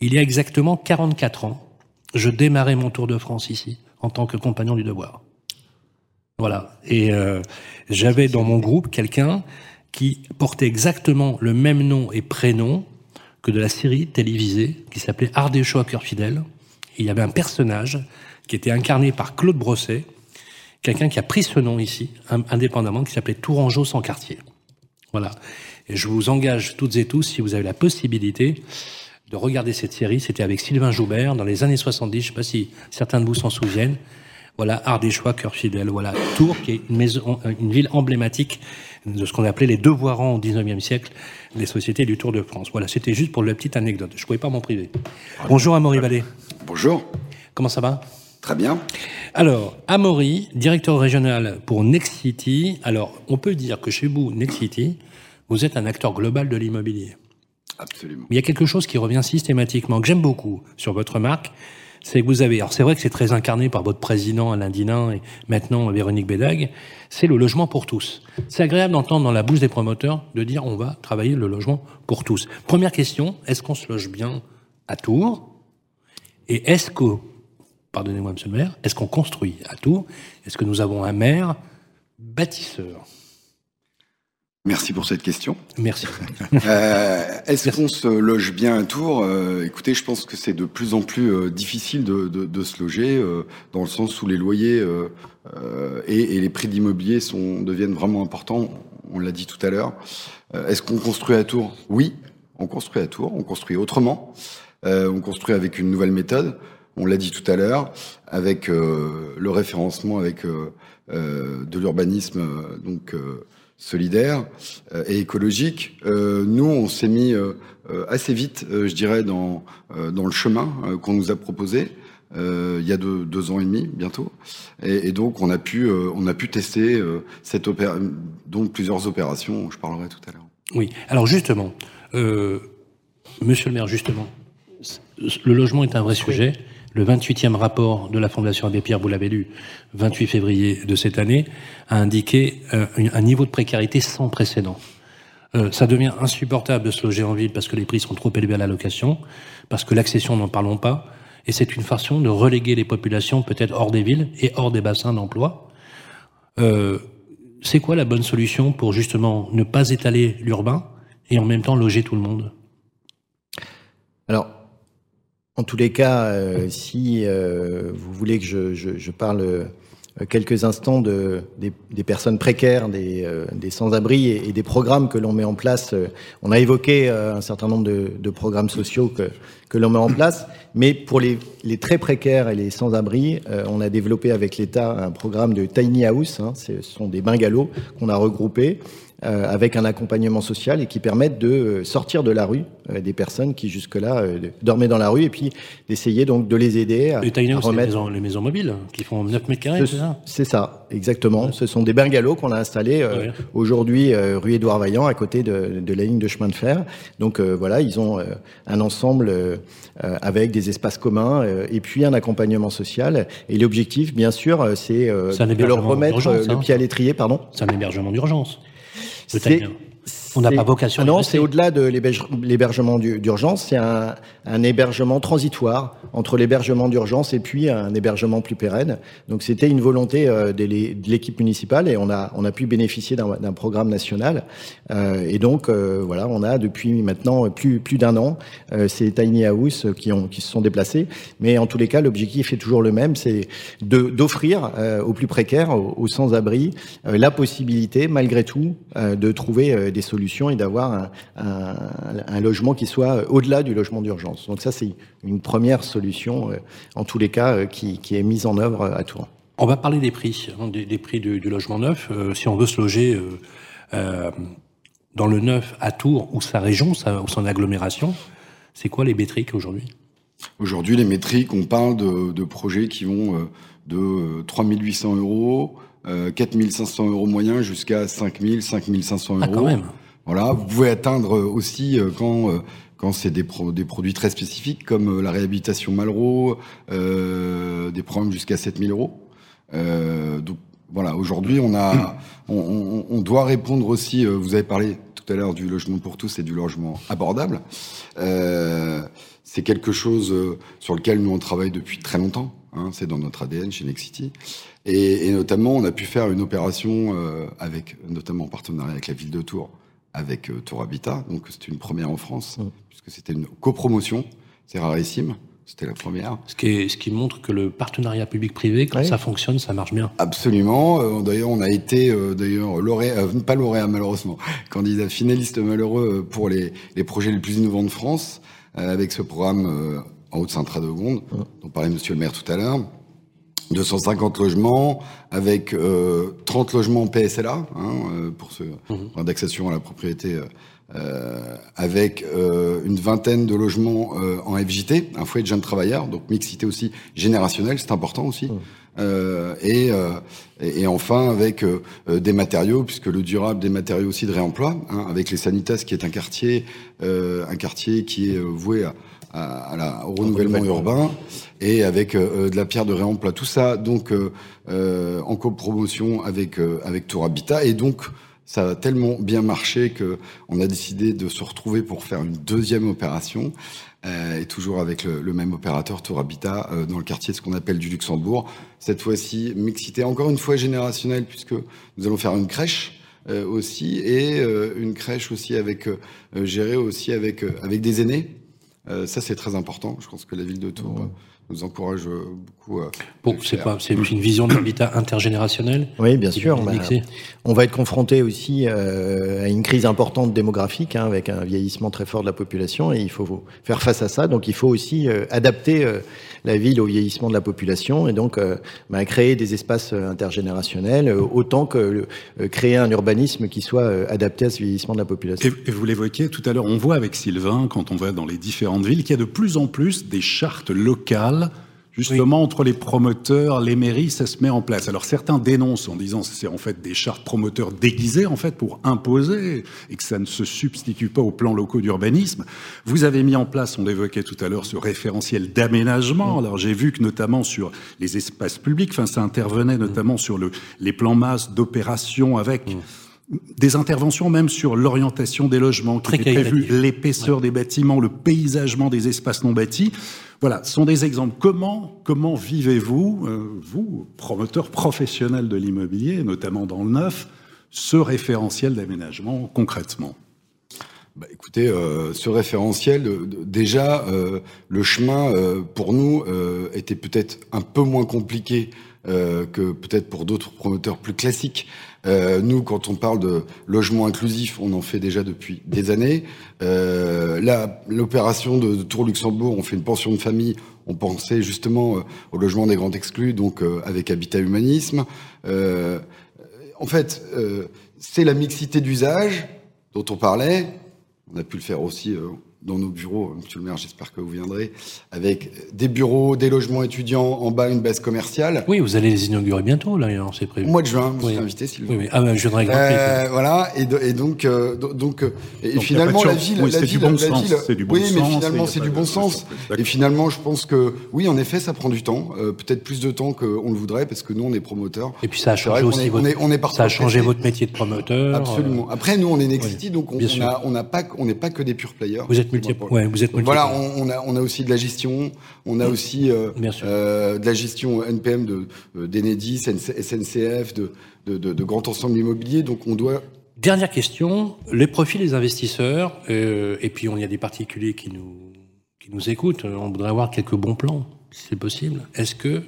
Il y a exactement 44 ans, je démarrais mon Tour de France ici, en tant que compagnon du devoir. Voilà. Et euh, j'avais dans mon groupe quelqu'un qui portait exactement le même nom et prénom que de la série télévisée qui s'appelait Ardécho à cœur fidèle. il y avait un personnage qui était incarné par Claude Brosset, quelqu'un qui a pris ce nom ici, indépendamment, qui s'appelait Tourangeau sans quartier. Voilà. Et je vous engage toutes et tous, si vous avez la possibilité, de regarder cette série. C'était avec Sylvain Joubert dans les années 70. Je ne sais pas si certains de vous s'en souviennent. Voilà, Ardéchois, cœur fidèle. Voilà, Tours, qui est une, maison, une ville emblématique de ce qu'on appelait les devoirants au 19e siècle, les sociétés du Tour de France. Voilà, c'était juste pour la petite anecdote. Je ne pouvais pas m'en priver. Bonjour Amaury Vallée. Bonjour. Comment ça va? Très bien. Alors, Amaury, directeur régional pour Nexity. Alors, on peut dire que chez vous, Nexity, vous êtes un acteur global de l'immobilier. Absolument. il y a quelque chose qui revient systématiquement, que j'aime beaucoup sur votre marque, c'est que vous avez, alors c'est vrai que c'est très incarné par votre président Alain Dinin et maintenant Véronique Bédag, c'est le logement pour tous. C'est agréable d'entendre dans la bouche des promoteurs de dire on va travailler le logement pour tous. Première question, est-ce qu'on se loge bien à Tours? Et est-ce que, pardonnez-moi monsieur le maire, est-ce qu'on construit à Tours? Est-ce que nous avons un maire bâtisseur? Merci pour cette question. Merci. *laughs* Euh, Est-ce qu'on se loge bien à Tours? Euh, Écoutez, je pense que c'est de plus en plus euh, difficile de, de, de, se loger, euh, dans le sens où les loyers euh, et, et, les prix d'immobilier sont deviennent vraiment importants. On l'a dit tout à l'heure. Est-ce qu'on construit à Tours? Oui, on construit à Tours. On construit autrement. on construit avec une nouvelle méthode. On l'a dit tout à l'heure, avec le référencement, avec de l'urbanisme, donc solidaire euh, et écologique. Euh, nous, on s'est mis euh, assez vite, je dirais, dans, dans le chemin qu'on nous a proposé. il y a deux, deux, ans et demi bientôt, et, et donc on a pu on a pu tester cette opéra donc plusieurs opérations. Je parlerai tout à l'heure. Oui. Alors justement, Monsieur le Maire, justement, le logement est un vrai sujet. Le 28e rapport de la Fondation Abbé Pierre, vous l'avez lu, 28 février de cette année, a indiqué euh, un niveau de précarité sans précédent. Euh, ça devient insupportable de se loger en ville parce que les prix sont trop élevés à la location, parce que l'accession, n'en parlons pas, et c'est une façon de reléguer les populations peut-être hors des villes et hors des bassins d'emploi. Euh, c'est quoi la bonne solution pour justement ne pas étaler l'urbain et en même temps loger tout le monde? Alors, en tous les cas, euh, si euh, vous voulez que je, parle euh, quelques instants de, des, personnes précaires, des, sans-abri et, des programmes que l'on met en place, on a évoqué un certain nombre de, programmes sociaux que, l'on met en place, mais pour les, très précaires et les sans-abri, on a développé avec l'État un programme de tiny house, hein, ce sont des bungalows qu'on a regroupés avec un accompagnement social et qui permettent de euh, sortir de la rue euh, des personnes qui jusque-là dormaient dans la rue et puis d'essayer donc de les aider à, les à remettre... Les maisons, les maisons, mobiles qui font 9 mètres carrés, c'est ça? C'est ça, exactement. Ouais. Ce sont des bungalows qu'on a installés euh, ouais. aujourd'hui euh, rue Édouard Vaillant à côté de, de, la ligne de chemin de fer. Donc euh, voilà, ils ont un ensemble avec des espaces communs et puis un accompagnement social. Et l'objectif, bien sûr, c'est de leur remettre le pied à l'étrier. Pardon C'est un hébergement d'urgence. Totalement. On n'a pas vocation. Non, c'est au-delà de l'hébergement d'urgence, c'est un, un, hébergement transitoire entre l'hébergement d'urgence et puis un hébergement plus pérenne. Donc c'était une volonté euh, de l'équipe municipale et on a, on a pu bénéficier d'un programme national. Euh, et donc euh, voilà, on a depuis maintenant plus, plus d'un an ces tiny house qui, ont, qui se sont déplacés. Mais en tous les cas, l'objectif est toujours le même, c'est d'offrir aux plus précaires, aux, sans-abri, la possibilité malgré tout de trouver des solutions et d'avoir un, un, un, logement qui soit au-delà du logement d'urgence. Donc ça, c'est une première solution, euh, en tous les cas, euh, qui, qui, est mise en œuvre à Tours. On va parler des prix, hein, des, des, prix du, du, logement neuf. Euh, si on veut se loger euh, dans le neuf à Tours ou sa région, sa, ou son agglomération, c'est quoi les métriques aujourd'hui? Aujourd'hui, les métriques, on parle de, de projets qui vont de 3800 euros, euh, 4500 euros moyens jusqu'à 5000, 5500 euros. Ah, quand même. Voilà, vous pouvez atteindre aussi euh, quand euh, quand c'est des, pro des produits très spécifiques comme euh, la réhabilitation Malraux, euh, des programmes jusqu'à 7000 euros. Euh, donc voilà, aujourd'hui on a, on, doit répondre aussi. vous avez parlé tout à l'heure du logement pour tous et du logement abordable. c'est quelque chose sur lequel nous on travaille depuis très longtemps. Hein, c'est dans notre ADN chez Nexity. Et, et, notamment, on a pu faire une opération avec, notamment en partenariat avec la ville de Tours, avec euh, Tour Habitat. Donc c'est une première en France, mmh. puisque c'était une copromotion. C'est rarissime. C'était la première. Ce qui, est, ce qui, montre que le partenariat public-privé, quand oui. ça fonctionne, ça marche bien. Absolument. Euh, d'ailleurs, on a été euh, d'ailleurs lauréat, euh, pas lauréat malheureusement, *laughs* candidat finaliste malheureux pour les, les projets les plus innovants de France, avec ce programme en Haute-Saint-Radegonde, mmh. dont parlait Monsieur le maire tout à l'heure. 250 logements avec euh, 30 logements PSLA hein, euh, pour ce mmh. indexation à la propriété euh, avec euh, une vingtaine de logements euh, en FJT, un foyer de jeunes travailleurs, donc mixité aussi générationnelle, c'est important aussi. Mmh. Et, et, enfin avec des matériaux, puisque le durable des matériaux aussi de réemploi, hein, avec les Sanitas qui est un quartier, un quartier qui est voué à, à, à la, au renouvellement urbain et avec euh, de la pierre de réemploi. Tout ça, donc, euh, euh, en copromotion avec, avec Tour Habitat. Et donc, ça a tellement bien marché que on a décidé de se retrouver pour faire une deuxième opération. Euh, et toujours avec le, le, même opérateur Tour Habitat euh, dans le quartier ce qu'on appelle du Luxembourg. Cette fois-ci, mixité encore une fois générationnelle puisque nous allons faire une crèche euh, aussi et une crèche aussi avec gérée aussi avec avec des aînés euh, ça, c'est très important. Je pense que la ville de Tours euh, nous encourage euh, beaucoup à. Bon, c'est pas, c'est une vision de l'habitat intergénérationnel. Oui, bien sûr. On, on, va être confronté aussi euh, à une crise importante démographique, hein, avec un vieillissement très fort de la population, et il faut faire face à ça. Donc, il faut aussi euh, adapter euh, la ville au vieillissement de la population, et donc bah, créer des espaces intergénérationnels, autant que créer un urbanisme qui soit adapté à ce vieillissement de la population. Et vous l'évoquiez tout à l'heure, on voit avec Sylvain, quand on va dans les différentes villes, qu'il y a de plus en plus des chartes locales Justement, oui. entre les promoteurs, les mairies, ça se met en place. Alors certains dénoncent en disant que c'est en fait des chartes promoteurs déguisées en fait pour imposer et que ça ne se substitue pas aux plans locaux d'urbanisme. Vous avez mis en place, on l'évoquait tout à l'heure, ce référentiel d'aménagement. Alors j'ai vu que notamment sur les espaces publics, enfin ça intervenait notamment sur le, les plans masse d'opération avec des interventions même sur l'orientation des logements qui étaient prévues, l'épaisseur des bâtiments, le paysagement des espaces non bâtis. Voilà, ce sont des exemples. Comment, comment vivez-vous, euh, vous, promoteur professionnel de l'immobilier, notamment dans le neuf, ce référentiel d'aménagement concrètement? Bah, écoutez, euh, ce référentiel, déjà, euh, le chemin pour nous était peut-être un peu moins compliqué que peut-être pour d'autres promoteurs plus classiques. Euh, nous, quand on parle de logement inclusif, on en fait déjà depuis des années. Euh, l'opération de, Tour Luxembourg, on fait une pension de famille. On pensait justement euh, au logement des grands exclus, donc euh, avec Habitat Humanisme. en fait, c'est la mixité d'usage dont on parlait. On a pu le faire aussi dans nos bureaux, monsieur le maire, j'espère que vous viendrez, avec des bureaux, des logements étudiants, en bas une base commerciale. Oui, vous allez les inaugurer bientôt, là, c'est prévu. Au mois de juin, vous êtes invité, Sylvain. Oui, oui. Ah, ben, je viendrai euh, Voilà, et, et donc, euh, donc, et finalement, la ville, oui, la ville, bon la ville, c'est du bon oui, sens. Oui, mais finalement, c'est du bon sens. Et finalement, je pense que, oui, en effet, ça prend du temps, euh, peut-être plus de temps qu'on le voudrait, parce que nous, on est promoteurs. Et puis, ça a changé aussi votre, on est, ça a changé votre métier de promoteur. Absolument. Après, nous, on est Nexity, donc on n'a pas, on n'est pas que des pure players. Vous êtes multi, ouais, vous êtes voilà, on, a, on a aussi de la gestion, on a aussi euh, euh, de la gestion NPM de euh, d'Enedis, SNCF, de, de, de, de grands ensembles immobiliers. Donc on doit Dernière question, les profils des investisseurs, euh, et puis on y a des particuliers qui nous, qui nous écoutent, on voudrait avoir quelques bons plans, si c'est possible. Est-ce que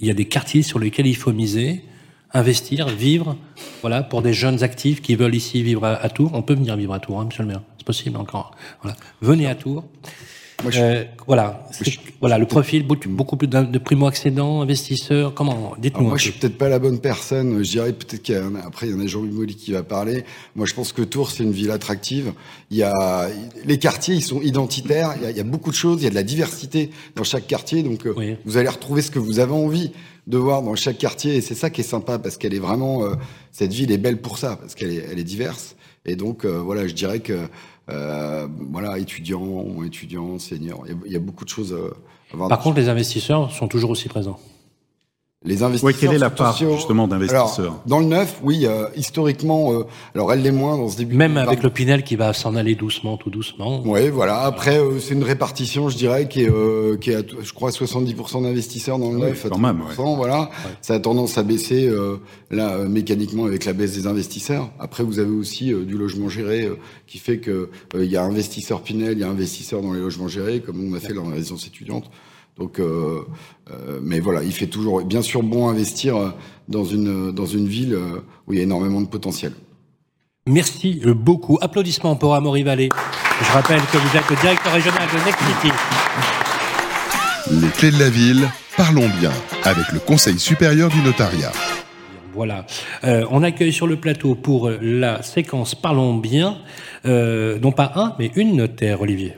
il y a des quartiers sur lesquels il faut miser, investir, vivre, voilà, pour des jeunes actifs qui veulent ici vivre à, Tours? On peut venir vivre à Tours, hein, monsieur le maire, c'est possible encore. Voilà. Venez à Tours. Euh, voilà, voilà le profil beaucoup plus de primo-accédants, investisseurs. Comment? Dites-nous. Moi, je suis peut-être pas la bonne personne. Je dirais peut-être qu'après il y en a Jean-Louis Molly qui va parler. Moi, je pense que Tours c'est une ville attractive. Il y a les quartiers, ils sont identitaires. Il y a, il y a beaucoup de choses. Il y a de la diversité dans chaque quartier. Donc, euh, vous allez retrouver ce que vous avez envie de voir dans chaque quartier. Et c'est ça qui est sympa parce qu'elle est vraiment euh, cette ville est belle pour ça parce qu'elle est, elle est diverse. Et donc voilà, je dirais que euh, voilà, étudiants, étudiants, seniors. Il y, a, beaucoup de choses à voir. Par contre, les investisseurs sont toujours aussi présents. Les investisseurs. quelle est la part justement d'investisseurs Dans le neuf, oui, euh, historiquement, euh, alors elle l'est moins dans ce début. Même avec le Pinel qui va s'en aller doucement, tout doucement. Oui, voilà. Après, euh, c'est une répartition, je dirais, qui est, qui est, je crois, 70% d'investisseurs dans le neuf, quand même, voilà. Ça a tendance à baisser là mécaniquement avec la baisse des investisseurs. Après, vous avez aussi du logement géré qui fait que il y a investisseurs Pinel, il y a investisseurs dans les logements gérés, comme on a fait dans la résidence étudiante. Donc, euh, euh, mais voilà, il fait toujours, bien sûr, bon investir euh, dans une dans une ville où il y a énormément de potentiel. Merci beaucoup. Applaudissements pour Amaury Vallée. Je rappelle que vous êtes le directeur régional de Next City. Les clés de la ville, parlons bien avec le Conseil supérieur du notariat. Voilà. Euh, on accueille sur le plateau pour la séquence Parlons bien, euh, non pas un, mais une notaire, Olivier.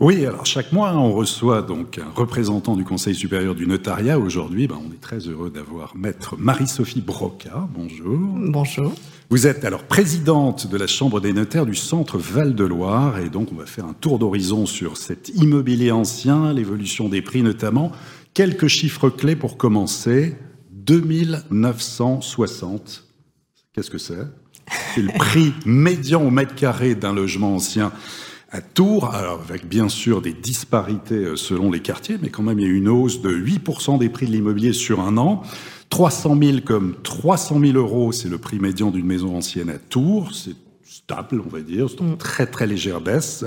Oui, alors chaque mois, on reçoit donc un représentant du Conseil supérieur du notariat. Aujourd'hui, ben, on est très heureux d'avoir maître Marie-Sophie Broca. Bonjour. Bonjour. Vous êtes alors présidente de la Chambre des notaires du Centre Val-de-Loire et donc on va faire un tour d'horizon sur cet immobilier ancien, l'évolution des prix notamment. Quelques chiffres clés pour commencer. 2960. Qu'est-ce que c'est? C'est le prix *laughs* médian au mètre carré d'un logement ancien à Tours, alors avec bien sûr des disparités euh, selon les quartiers, mais quand même il y a une hausse de 8% des prix de l'immobilier sur un an. 300 000 comme 300 000 euros, c'est le prix médian d'une maison ancienne à Tours. C'est stable, on va dire, c'est une mm. très très légère baisse.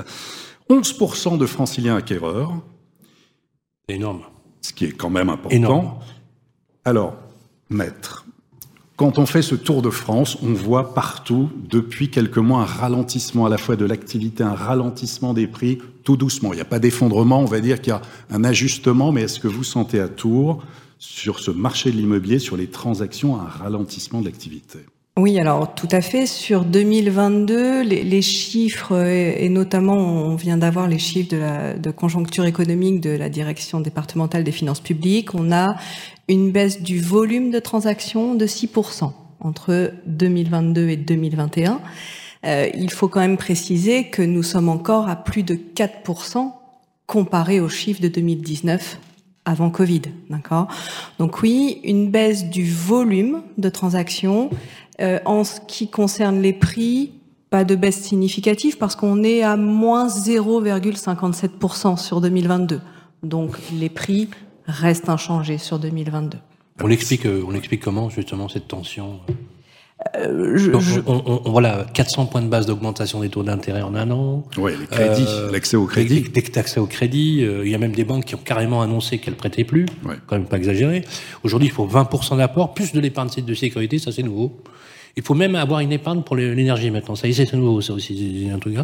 11% de franciliens acquéreurs. Énorme. Ce qui est quand même important. Énorme. Alors, maître, quand on fait ce tour de France, on voit partout, depuis quelques mois, un ralentissement à la fois de l'activité, un ralentissement des prix, tout doucement. Il n'y a pas d'effondrement, on va dire qu'il y a un ajustement, mais est-ce que vous sentez à Tours, sur ce marché de l'immobilier, sur les transactions, un ralentissement de l'activité? Oui, alors tout à fait. Sur 2022, les, chiffres, et, notamment on vient d'avoir les chiffres de, la, de conjoncture économique de la direction départementale des finances publiques, on a une baisse du volume de transactions de 6% entre 2022 et 2021. Euh, il faut quand même préciser que nous sommes encore à plus de 4% comparé aux chiffres de 2019 avant Covid, d'accord? Donc oui, une baisse du volume de transactions. Euh, en ce qui concerne les prix, pas de baisse significative parce qu'on est à moins 0,57% sur 2022. Donc les prix restent inchangés sur 2022. On explique, euh, on explique comment justement cette tension euh, je, on, on, on, voilà, 400 points de base d'augmentation des taux d'intérêt en un an. Oui, les crédits, euh, l'accès au crédit. L'accès au crédit. Euh, il y a même des banques qui ont carrément annoncé qu'elles prêtaient plus. Ouais. Quand même pas exagéré. Aujourd'hui, il faut 20% d'apport, plus de l'épargne de sécurité, ça c'est nouveau. Il faut même avoir une épargne pour l'énergie maintenant. Ça y est, c'est nouveau, ça aussi, c'est un truc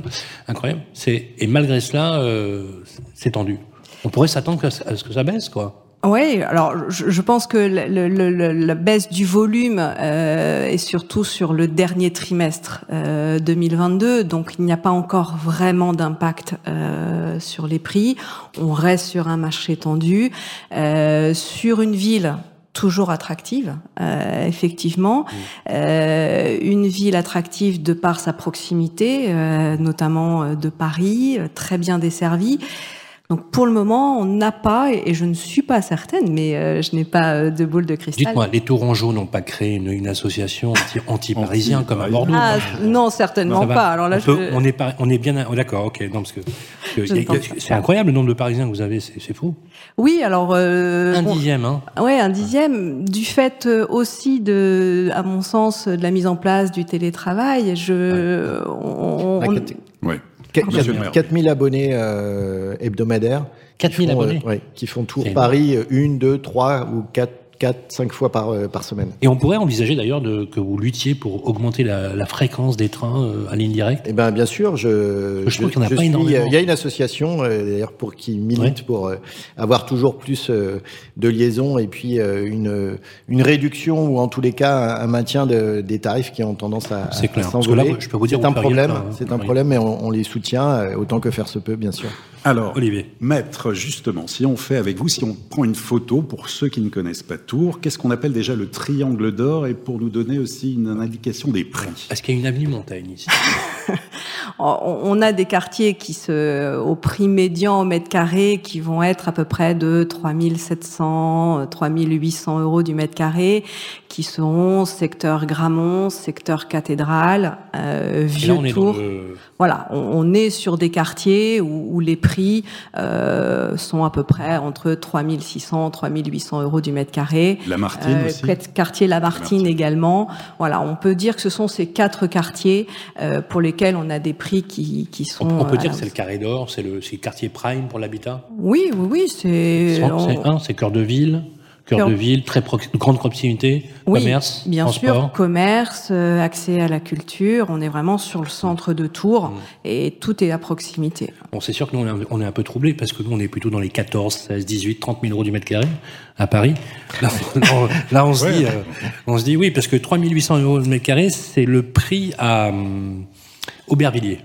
incroyable. C'est et malgré cela, euh, c'est tendu. On pourrait s'attendre à ce que ça baisse, quoi. Oui, alors je, je, pense que le, le, le, la baisse du volume euh, est surtout sur le dernier trimestre euh, 2022, donc il n'y a pas encore vraiment d'impact euh, sur les prix. On reste sur un marché tendu, euh, sur une ville toujours attractive, euh, effectivement. Euh, une ville attractive de par sa proximité, euh, notamment de Paris, très bien desservie. Donc pour le moment, on n'a pas, et je ne suis pas certaine, mais euh, je n'ai pas euh, de boule de cristal. Dites-moi, les Tourangeaux n'ont pas créé une, une association anti-parisien anti comme à Bordeaux ah, Non, certainement non, pas. Alors là, on, peut, je... on, est pas, on est bien, oh, d'accord, ok, non parce que, que c'est incroyable le nombre de Parisiens que vous avez, c'est fou. Oui, alors euh, un dixième, hein. Ouais, un dixième du fait euh, aussi de, à mon sens, de la mise en place du télétravail. Je, ouais. on, on, ouais. 4000 abonnés euh, hebdomadaires. 4000 abonnés euh, ouais, Qui font tour Paris une, deux, trois ou quatre 4, 5 fois par, euh, par semaine. Et on pourrait envisager d'ailleurs que vous luttiez pour augmenter la, la fréquence des trains euh, à ligne directe? Eh ben, bien sûr, je, je, je trouve qu'il n'y en a pas suis, énormément. Il y a une association euh, d'ailleurs pour qui milite ouais. pour euh, avoir toujours plus euh, de liaisons et puis euh, une, une réduction ou en tous les cas un, un maintien de, des tarifs qui ont tendance à, à s'envoler. C'est un problème, c'est un problème, mais on, on les soutient euh, autant que faire se peut, bien sûr. Alors, Olivier. maître, justement, si on fait avec vous, si on prend une photo pour ceux qui ne connaissent pas Qu'est-ce qu'on appelle déjà le triangle d'or et pour nous donner aussi une indication des prix? Est-ce qu'il y a une avenue Montaigne ici? *laughs* On a des quartiers qui se, au prix médian au mètre carré qui vont être à peu près de 3700, 3800 euros du mètre carré, qui seront secteur Gramont, secteur cathédrale, euh, vieux Tours. Le... Voilà, on, on, est sur des quartiers où, où les prix euh, sont à peu près entre 3600 3800 euros du mètre carré. Lamartine euh, aussi. Quartier Lamartine, Lamartine également. Voilà, on peut dire que ce sont ces quatre quartiers euh, pour lesquels on a des prix qui, qui sont. On, on peut dire que c'est le carré d'or, c'est le, le quartier prime pour l'habitat? Oui, oui, oui, c'est. C'est un, c'est cœur de ville cœur de ville, très pro grande proximité, oui, commerce, bien transport. sûr, commerce, euh, accès à la culture. On est vraiment sur le centre de Tours mmh. et tout est à proximité. Bon, c'est sûr que nous, on est, un, on est un peu troublés parce que nous, on est plutôt dans les 14, 16, 18, 30 000 euros du mètre carré à Paris. Là, *laughs* on, là, on se ouais. dit, euh, on se dit oui, parce que 3 800 euros du mètre carré, c'est le prix à euh, Aubervilliers.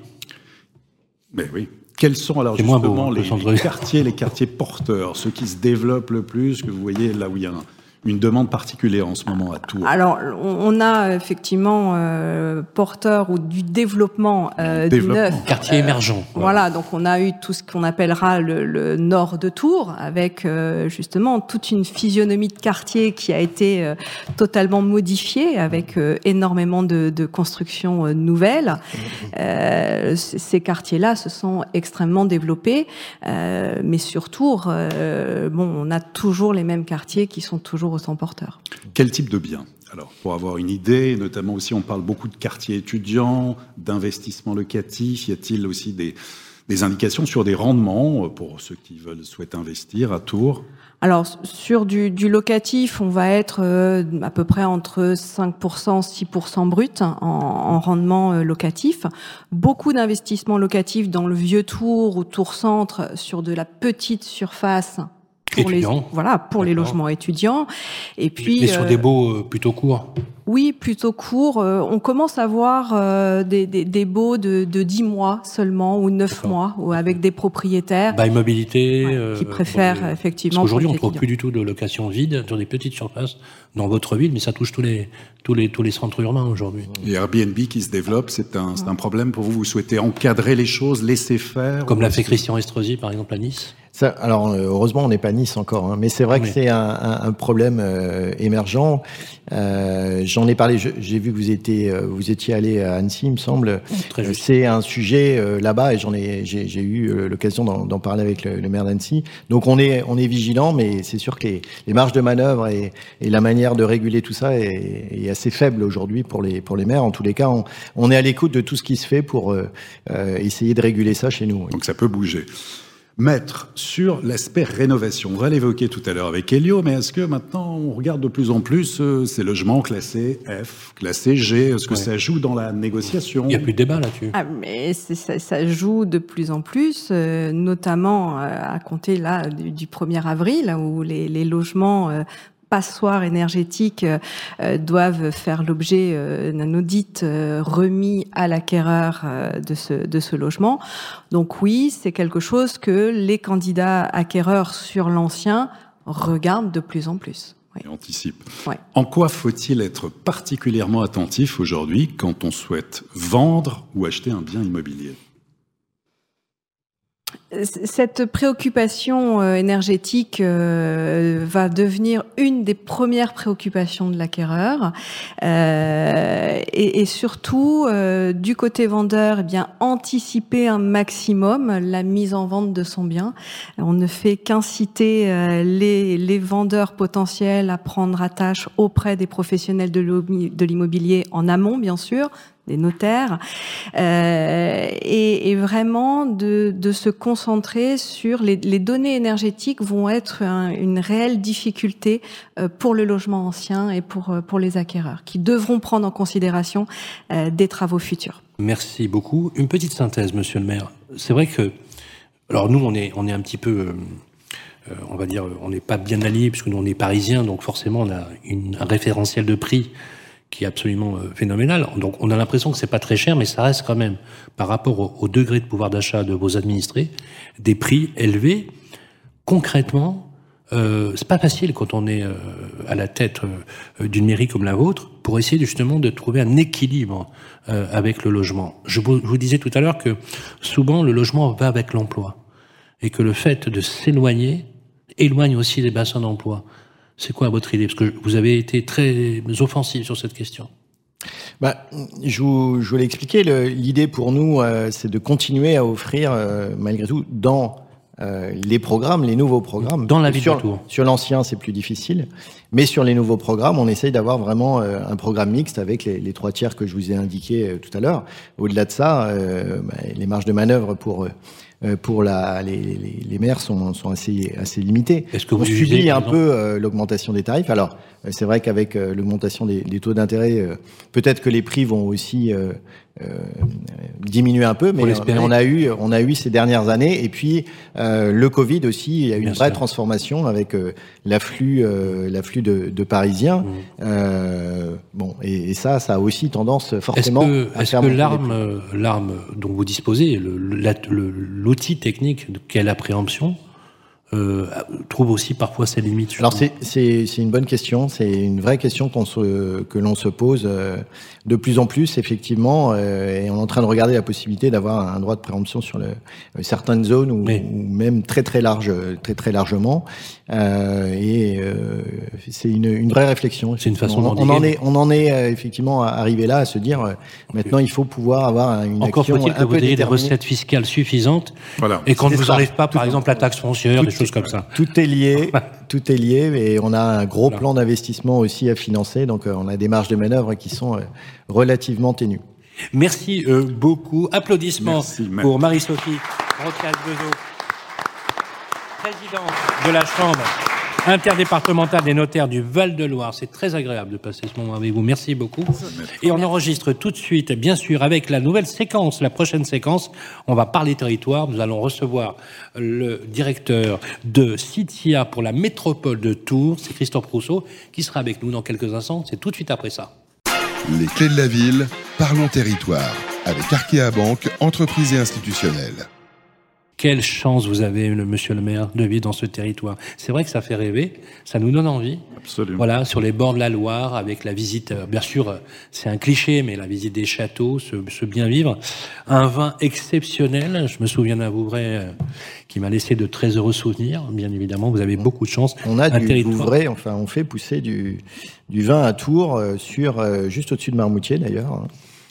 Mais oui. Quels sont alors justement beau, les, les, quartiers, les quartiers porteurs, ceux qui se développent le plus, que vous voyez là où il y a? un, une demande particulière en ce moment à Tours Alors, on a effectivement euh, porteur ou du développement, euh, développement. du neuf. Quartier euh, émergent. Voilà, donc on a eu tout ce qu'on appellera le, le, nord de Tours, avec euh, justement toute une physionomie de quartier qui a été euh, totalement modifiée, avec euh, énormément de, de constructions nouvelles. ces quartiers-là se sont extrêmement développés, mais sur Tours, bon, on a toujours les mêmes quartiers qui sont toujours au porteur. Quel type de bien? Alors, pour avoir une idée, notamment aussi, on parle beaucoup de quartiers étudiants, d'investissement locatif. Y a-t-il aussi des, des, indications sur des rendements pour ceux qui veulent souhaitent investir à Tours? Alors sur du, du, locatif, on va être euh, à peu près entre 5%, 6% brut en, en rendement euh, locatif. Beaucoup d'investissements locatifs dans le vieux tour ou tour centre sur de la petite surface pour étudiants. les voilà pour les logements étudiants. Et puis mais sur euh, des baux euh, plutôt courts. oui plutôt courts. Euh, on commence à voir euh, des, des, des, baux de, de 10 mois seulement ou 9 mois ou avec des propriétaires. Bail mobilité ouais, qui préfèrent effectivement aujourd'hui on trouve plus du tout de location vide sur des petites surfaces dans votre ville mais ça touche tous les tous les tous les centres urbains aujourd'hui. Et Airbnb qui se développe c'est un c'est un problème pour vous. Vous souhaitez encadrer les choses laisser faire comme l'a fait Christian Estrosi par exemple à Nice Ça, alors euh, heureusement on n'est pas Nice encore, hein, mais c'est vrai que c'est un, un, un, problème euh, émergent. Euh, J'en ai parlé, j'ai vu que vous étiez, euh, vous étiez allé à Annecy, il me semble. C'est un sujet là-bas et j'en ai, j'ai eu l'occasion d'en parler avec le, le maire d'Annecy. Donc on est, on est vigilant, mais c'est sûr que les, les, marges de manœuvre et, et, la manière de réguler tout ça est, est assez faible aujourd'hui pour les, pour les maires. En tous les cas, on, on est à l'écoute de tout ce qui se fait pour essayer de réguler ça chez nous. Donc ça peut bouger mettre sur l'aspect rénovation. On va l'évoquer tout à l'heure avec Elio, mais est-ce que maintenant on regarde de plus en plus euh, ces logements classés F, classés G? Est-ce que ça joue dans la négociation? Il n'y a plus de débat là-dessus. Ah, mais ça, ça, joue de plus en plus, euh, notamment euh, à compter là du, du 1er avril, où les, les logements passoires énergétiques euh, doivent faire l'objet euh, d'un audit euh, remis à l'acquéreur de ce, de ce logement. Donc oui, c'est quelque chose que les candidats acquéreurs sur l'ancien regardent de plus en plus. Et anticipe. Ouais. En quoi faut-il être particulièrement attentif aujourd'hui quand on souhaite vendre ou acheter un bien immobilier? Cette préoccupation euh, énergétique euh, va devenir une des premières préoccupations de l'acquéreur euh, et, surtout du côté vendeur, eh bien anticiper un maximum la mise en vente de son bien. On ne fait qu'inciter les, vendeurs potentiels à prendre attache auprès des professionnels de l'immobilier en amont, bien sûr, des notaires, et, et, vraiment de, de, se concentrer sur les, données énergétiques vont être un, une réelle difficulté euh, pour le logement ancien et pour, euh, pour les acquéreurs, qui devront prendre en considération euh, des travaux futurs. Merci beaucoup. Une petite synthèse, Monsieur le Maire. C'est vrai que, alors nous, on est, on est un petit peu on va dire, on n'est pas bien alliés puisque nous on est parisiens, donc forcément on a un référentiel de prix qui est absolument euh, phénoménal. Donc on a l'impression que c'est pas très cher, mais ça reste quand même, par rapport au, degré de pouvoir d'achat de vos administrés, des prix élevés. Concrètement, euh, c'est pas facile quand on est euh, à la tête euh, d'une mairie comme la vôtre pour essayer justement de trouver un équilibre avec le logement. Je vous, je vous disais tout à l'heure que souvent le logement va avec l'emploi et que le fait de s'éloigner éloigne aussi les bassins d'emploi. C'est quoi votre idée? Parce que vous avez été très offensif sur cette question. Bah, je, vous, je voulais expliquer. L'idée pour nous, euh, c'est de continuer à offrir, euh, malgré tout, dans euh, les programmes, les nouveaux programmes. Dans la ville sur, de Tours. Sur l'ancien, c'est plus difficile. Mais sur les nouveaux programmes, on essaye d'avoir vraiment euh, un programme mixte avec les, les, trois tiers que je vous ai indiqués euh, tout à l'heure. Au-delà de ça, bah, les marges de manœuvre pour pour la, les, les, les maires sont, sont assez, assez limitées. Est-ce que vous on subit un peu euh, l'augmentation des tarifs Alors, euh, c'est vrai qu'avec euh, l'augmentation des, des, taux d'intérêt, peut-être que les prix vont aussi euh, diminuer un peu, mais on a eu, on a eu ces dernières années. Et puis le Covid aussi, il y a eu une vraie sûr. transformation avec l'afflux, l'afflux de, de, Parisiens. Mmh. bon, et, et, ça, ça a aussi tendance forcément est que, à faire Est-ce que l'arme, l'arme dont vous disposez, l'outil technique qu'est la préemption euh, trouve aussi parfois ses limites. Alors c'est une bonne question, c'est une vraie question qu'on se, que l'on se pose euh, de plus en plus effectivement, euh, et on est en train de regarder la possibilité d'avoir un droit de préemption sur le, certaines zones ou, Oui. ou, même très très large, très très largement. Euh, et euh, c'est une, une, vraie réflexion. C'est une façon on, on en est, on en est euh, effectivement arrivé là à se dire euh, maintenant il faut pouvoir avoir une Encore action faut-il que vous ayez des recettes fiscales suffisantes Voilà. et qu'on ne vous enlève pas, par exemple, la taxe foncière, des choses comme ça. Tout est lié, *laughs* tout est lié, et on a un gros Voilà. plan d'investissement aussi à financer, donc euh, on a des marges de manœuvre qui sont euh, relativement ténues. Merci euh, beaucoup. Applaudissements Merci, pour Marie-Sophie Rocas-Bezo, présidente de la Chambre interdépartementale des notaires du Val-de-Loire. C'est très agréable de passer ce moment avec vous. Merci beaucoup. Et on enregistre tout de suite, bien sûr, avec la nouvelle séquence, la prochaine séquence. On va parler territoire. Nous allons recevoir le directeur de CITIA pour la métropole de Tours. C'est Christophe Rousseau qui sera avec nous dans quelques instants. C'est tout de suite après ça. Les clés de la ville, parlons territoire, avec Arkea Banque, entreprise et institutionnelle. Quelle chance vous avez, le monsieur le maire, de vivre dans ce territoire. C'est vrai que ça fait rêver, ça nous donne envie. Absolument. Voilà, sur les bords de la Loire, avec la visite, euh, bien sûr, euh, c'est un cliché, mais la visite des châteaux, ce, ce bien vivre. Un vin exceptionnel, je me souviens d'un Vouvray euh, qui m'a laissé de très heureux souvenirs, bien évidemment, vous avez beaucoup de chance. On a Un du territoire- Vouvray, enfin, on fait pousser du, du vin à Tours, euh, sur, euh, juste au-dessus de Marmoutier d'ailleurs.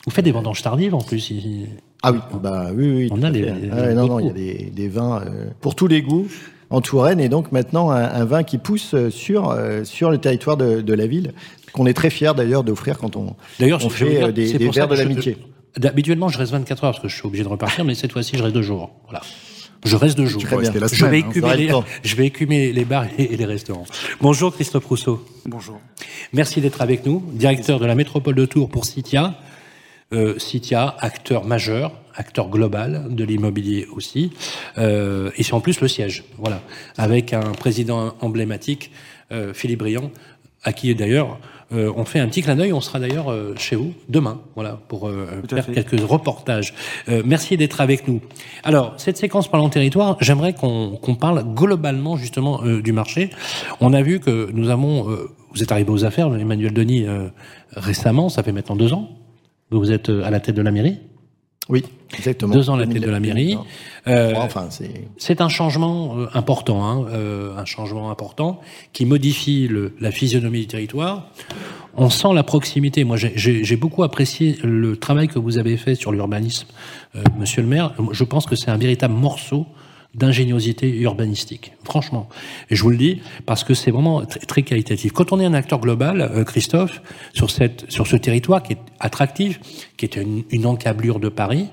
Vous faites des vendanges tardives en plus ici. Ah oui, bah oui, oui. On a des- des- Ah ouais, non, non, il y a des, des vins euh, pour tous les goûts en Touraine et donc maintenant un, un vin qui pousse euh, sur, euh, sur le territoire de, de la ville, qu'on est très fiers d'ailleurs d'offrir quand on, on fait dire, des, c'est des verres de l'amitié. Habituellement, je reste 24 heures parce que je suis obligé de repartir, mais cette fois-ci, je reste deux jours. Voilà. Je reste deux jours. Très bien. rester la Je semaine, vais, hein, écumer les, le je vais écumer les bars et, et les restaurants. Bonjour Christophe Rousseau. Bonjour. Merci d'être avec nous, directeur de la métropole de Tours pour Citia. Euh, Citia, acteur majeur, acteur global de l'immobilier aussi, euh, et c'est en plus le siège, voilà, avec un président emblématique, euh, Philippe Briand, à qui d'ailleurs euh, on fait un petit clin d'œil. On sera d'ailleurs euh, chez vous demain, voilà, pour euh, faire fait. quelques reportages. Euh, merci d'être avec nous. Alors cette séquence parlant territoire, j'aimerais qu'on parle globalement justement euh, du marché. On a vu que nous avons, euh, vous êtes arrivé aux affaires, Emmanuel Denis, euh, récemment, ça fait maintenant deux ans. Vous êtes euh, à la tête de la mairie? Oui, exactement. Deux ans à la tête de la mairie. Euh, Enfin, c'est un changement euh, important, hein, un changement important qui modifie le, la physionomie du territoire. On sent la proximité. Moi, j'ai- beaucoup apprécié le travail que vous avez fait sur l'urbanisme, euh, Monsieur le Maire. Je pense que c'est un véritable morceau d'ingéniosité urbanistique. Franchement, et je vous le dis parce que c'est vraiment très, très qualitatif. Quand on est un acteur global, euh, Christophe, sur cette sur ce territoire qui est attractif, qui est une, une encablure de Paris,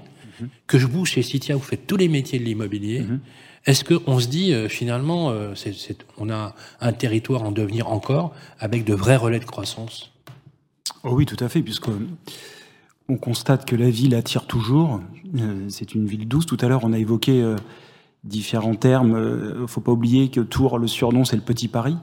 que je vous chez Citia, vous faites tous les métiers de l'immobilier. Est-ce qu'on se dit euh, finalement, euh, on a un territoire en devenir encore avec de vrais relais de croissance? Oh oui, tout à fait, puisque on constate que la ville attire toujours. C'est une ville douce. Tout à l'heure, on a évoqué euh, différents termes. Il ne faut pas oublier que Tours, le surnom, c'est le Petit Paris.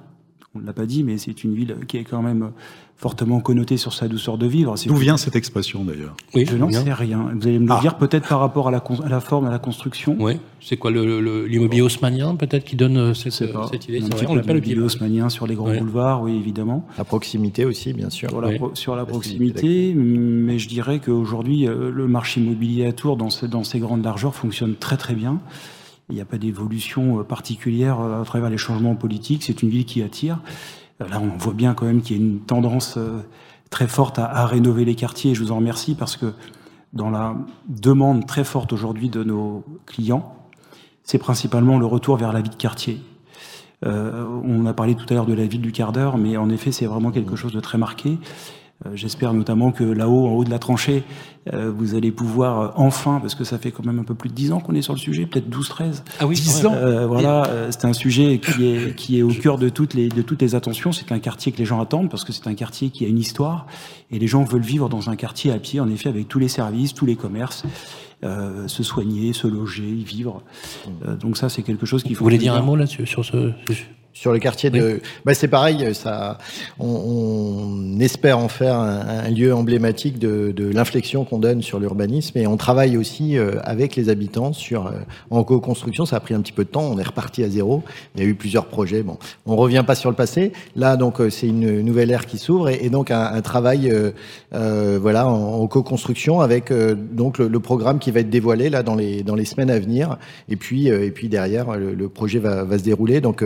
On ne l'a pas dit, mais c'est une ville qui est quand même fortement connotée sur sa douceur de vivre. D'où vient cette expression d'ailleurs Oui, Je n'en sais rien. Vous allez me le Ah. dire peut-être par rapport à la, con- à la forme, à la construction. Oui, c'est quoi le- le- l'immobilier haussmanien peut-être qui donne euh, cette, pas. cette idée? Vrai, on l'appelle le de pied. haussmannien sur les grands Ouais. boulevards, oui, évidemment. la proximité aussi, bien sûr. Sur la, Oui. pro- sur la Facilité proximité, mais je dirais qu'aujourd'hui, euh, le marché immobilier à Tours, dans, ce- dans ses grandes largeurs, fonctionne très très bien. Il n'y a pas d'évolution euh, particulière euh, à travers les changements politiques. C'est une ville qui attire. Euh, Là, on voit bien quand même qu'il y a une tendance très forte à, à rénover les quartiers. Je vous en remercie parce que dans la demande très forte aujourd'hui de nos clients, c'est principalement le retour vers la vie de quartier. Euh, on a parlé tout à l'heure de la ville du quart d'heure, mais en effet, c'est vraiment quelque chose de très marqué. Euh, J'espère notamment que là-haut, en haut de la tranchée, euh, vous allez pouvoir euh, enfin, parce que ça fait quand même un peu plus de 10 ans qu'on est sur le sujet, peut-être 12-13, Ah oui, 10 quand même. ans. euh, voilà, euh, c'est un sujet qui est, qui est au cœur de toutes, les, de toutes les attentions. C'est un quartier que les gens attendent parce que c'est un quartier qui a une histoire et les gens veulent vivre dans un quartier à pied, en effet, avec tous les services, tous les commerces, euh, se soigner, se loger, y vivre. Euh, donc ça, c'est quelque chose qu'il faut. Vous voulez dire un mot là-dessus sur ce Sur le quartier de, bah c'est pareil, ça, on, on espère en faire un, un lieu emblématique de, de l'inflexion qu'on donne sur l'urbanisme et on travaille aussi euh, avec les habitants sur euh, en co-construction. Ça a pris un petit peu de temps, on est reparti à zéro. Il y a eu plusieurs projets. Bon, on revient pas sur le passé. Là, donc, euh, c'est une nouvelle ère qui s'ouvre et, et donc un, un travail, euh, euh, voilà, en, en co-construction avec euh, donc le, le programme qui va être dévoilé là dans les dans les semaines à venir. Et puis euh, et puis derrière, le, le projet va, va se dérouler. Donc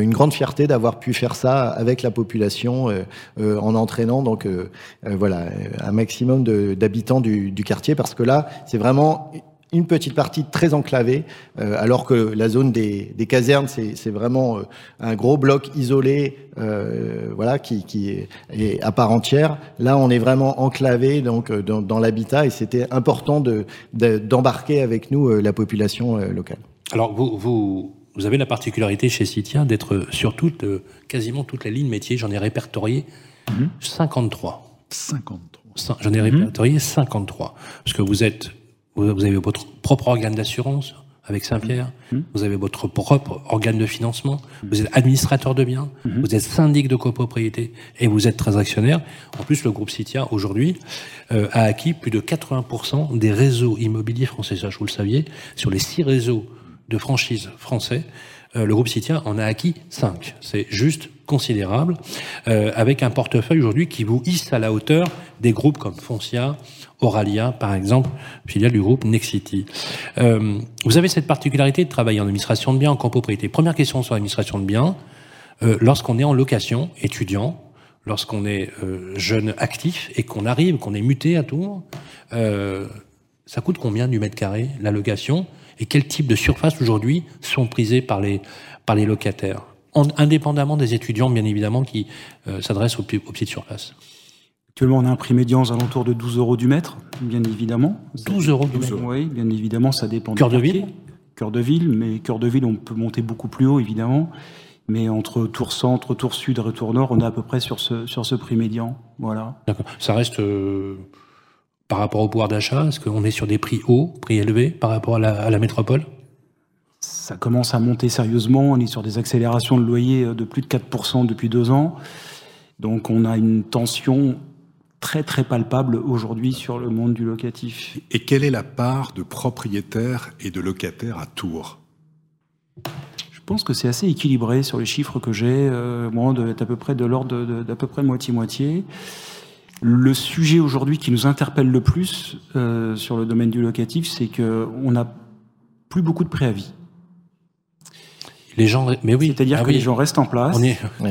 une grande fierté d'avoir pu faire ça avec la population euh, euh, en entraînant donc euh, euh, voilà euh, un maximum de- d'habitants du, quartier parce que là c'est vraiment une petite partie très enclavée, euh, alors que la zone des, des casernes, c'est vraiment euh, un gros bloc isolé, euh, voilà, qui, qui est, à part entière. Là, on est vraiment enclavé donc euh, dans, dans l'habitat, et c'était important de de- d'embarquer avec nous euh, la population euh, locale. Alors, vous, vous, vous avez la particularité chez Citia d'être sur toute, euh, quasiment toute la ligne métier. J'en ai répertorié 53. 53. Cin- J'en ai répertorié 53. Parce que vous êtes, vous avez votre propre organe d'assurance avec Saint-Pierre, vous avez votre propre organe de financement, vous êtes administrateur de biens, vous êtes syndic de copropriété et vous êtes très actionnaire. En plus, le groupe Citia, aujourd'hui, euh, a acquis plus de 80% des réseaux immobiliers français. Ça, je vous le saviez, sur les six réseaux de franchises français, euh, le groupe Citia en a acquis 5. C'est juste considérable, euh, avec un portefeuille aujourd'hui qui vous hisse à la hauteur des groupes comme Foncia, Oralia, par exemple, filiale du groupe Nexity. Euh, vous avez cette particularité de travailler en administration de biens, en copropriété. Première question sur l'administration de biens. Lorsqu'on est en location, étudiant, lorsqu'on est jeune actif et qu'on arrive, qu'on est muté à Tours, ça coûte combien du mètre carré, la location? Et quel type de surface aujourd'hui sont prisées par les, par les locataires en, Indépendamment des étudiants, bien évidemment, qui euh, s'adressent aux, aux, petites surfaces. Actuellement, on a un prix médian aux alentours de 12 euros du mètre, bien évidemment. 12 euros du mètre Oui, bien évidemment, ça dépend. Cœur de ville Cœur de ville, mais cœur de ville, on peut monter beaucoup plus haut, évidemment. Mais entre Tour Centre, Tour Sud et Tour Nord, on est à peu près sur ce, sur ce prix médian. Voilà. D'accord. Ça reste euh, par rapport au pouvoir d'achat Est-ce qu'on est sur des prix hauts, prix élevés par rapport à la, à la métropole? Ça commence à monter sérieusement. On est sur des accélérations de loyer de plus de 4% depuis deux ans. Donc on a une tension très très palpable aujourd'hui sur le monde du locatif. Et quelle est la part de propriétaires et de locataires à Tours? Je pense que c'est assez équilibré sur les chiffres que j'ai. Euh, moi, à peu près de l'ordre d'à peu près moitié-moitié. Le sujet aujourd'hui qui nous interpelle le plus euh, sur le domaine du locatif, c'est qu'on n'a plus beaucoup de préavis. Les gens, mais oui, c'est-à-dire ah que oui. les gens restent en place. On est... Oui.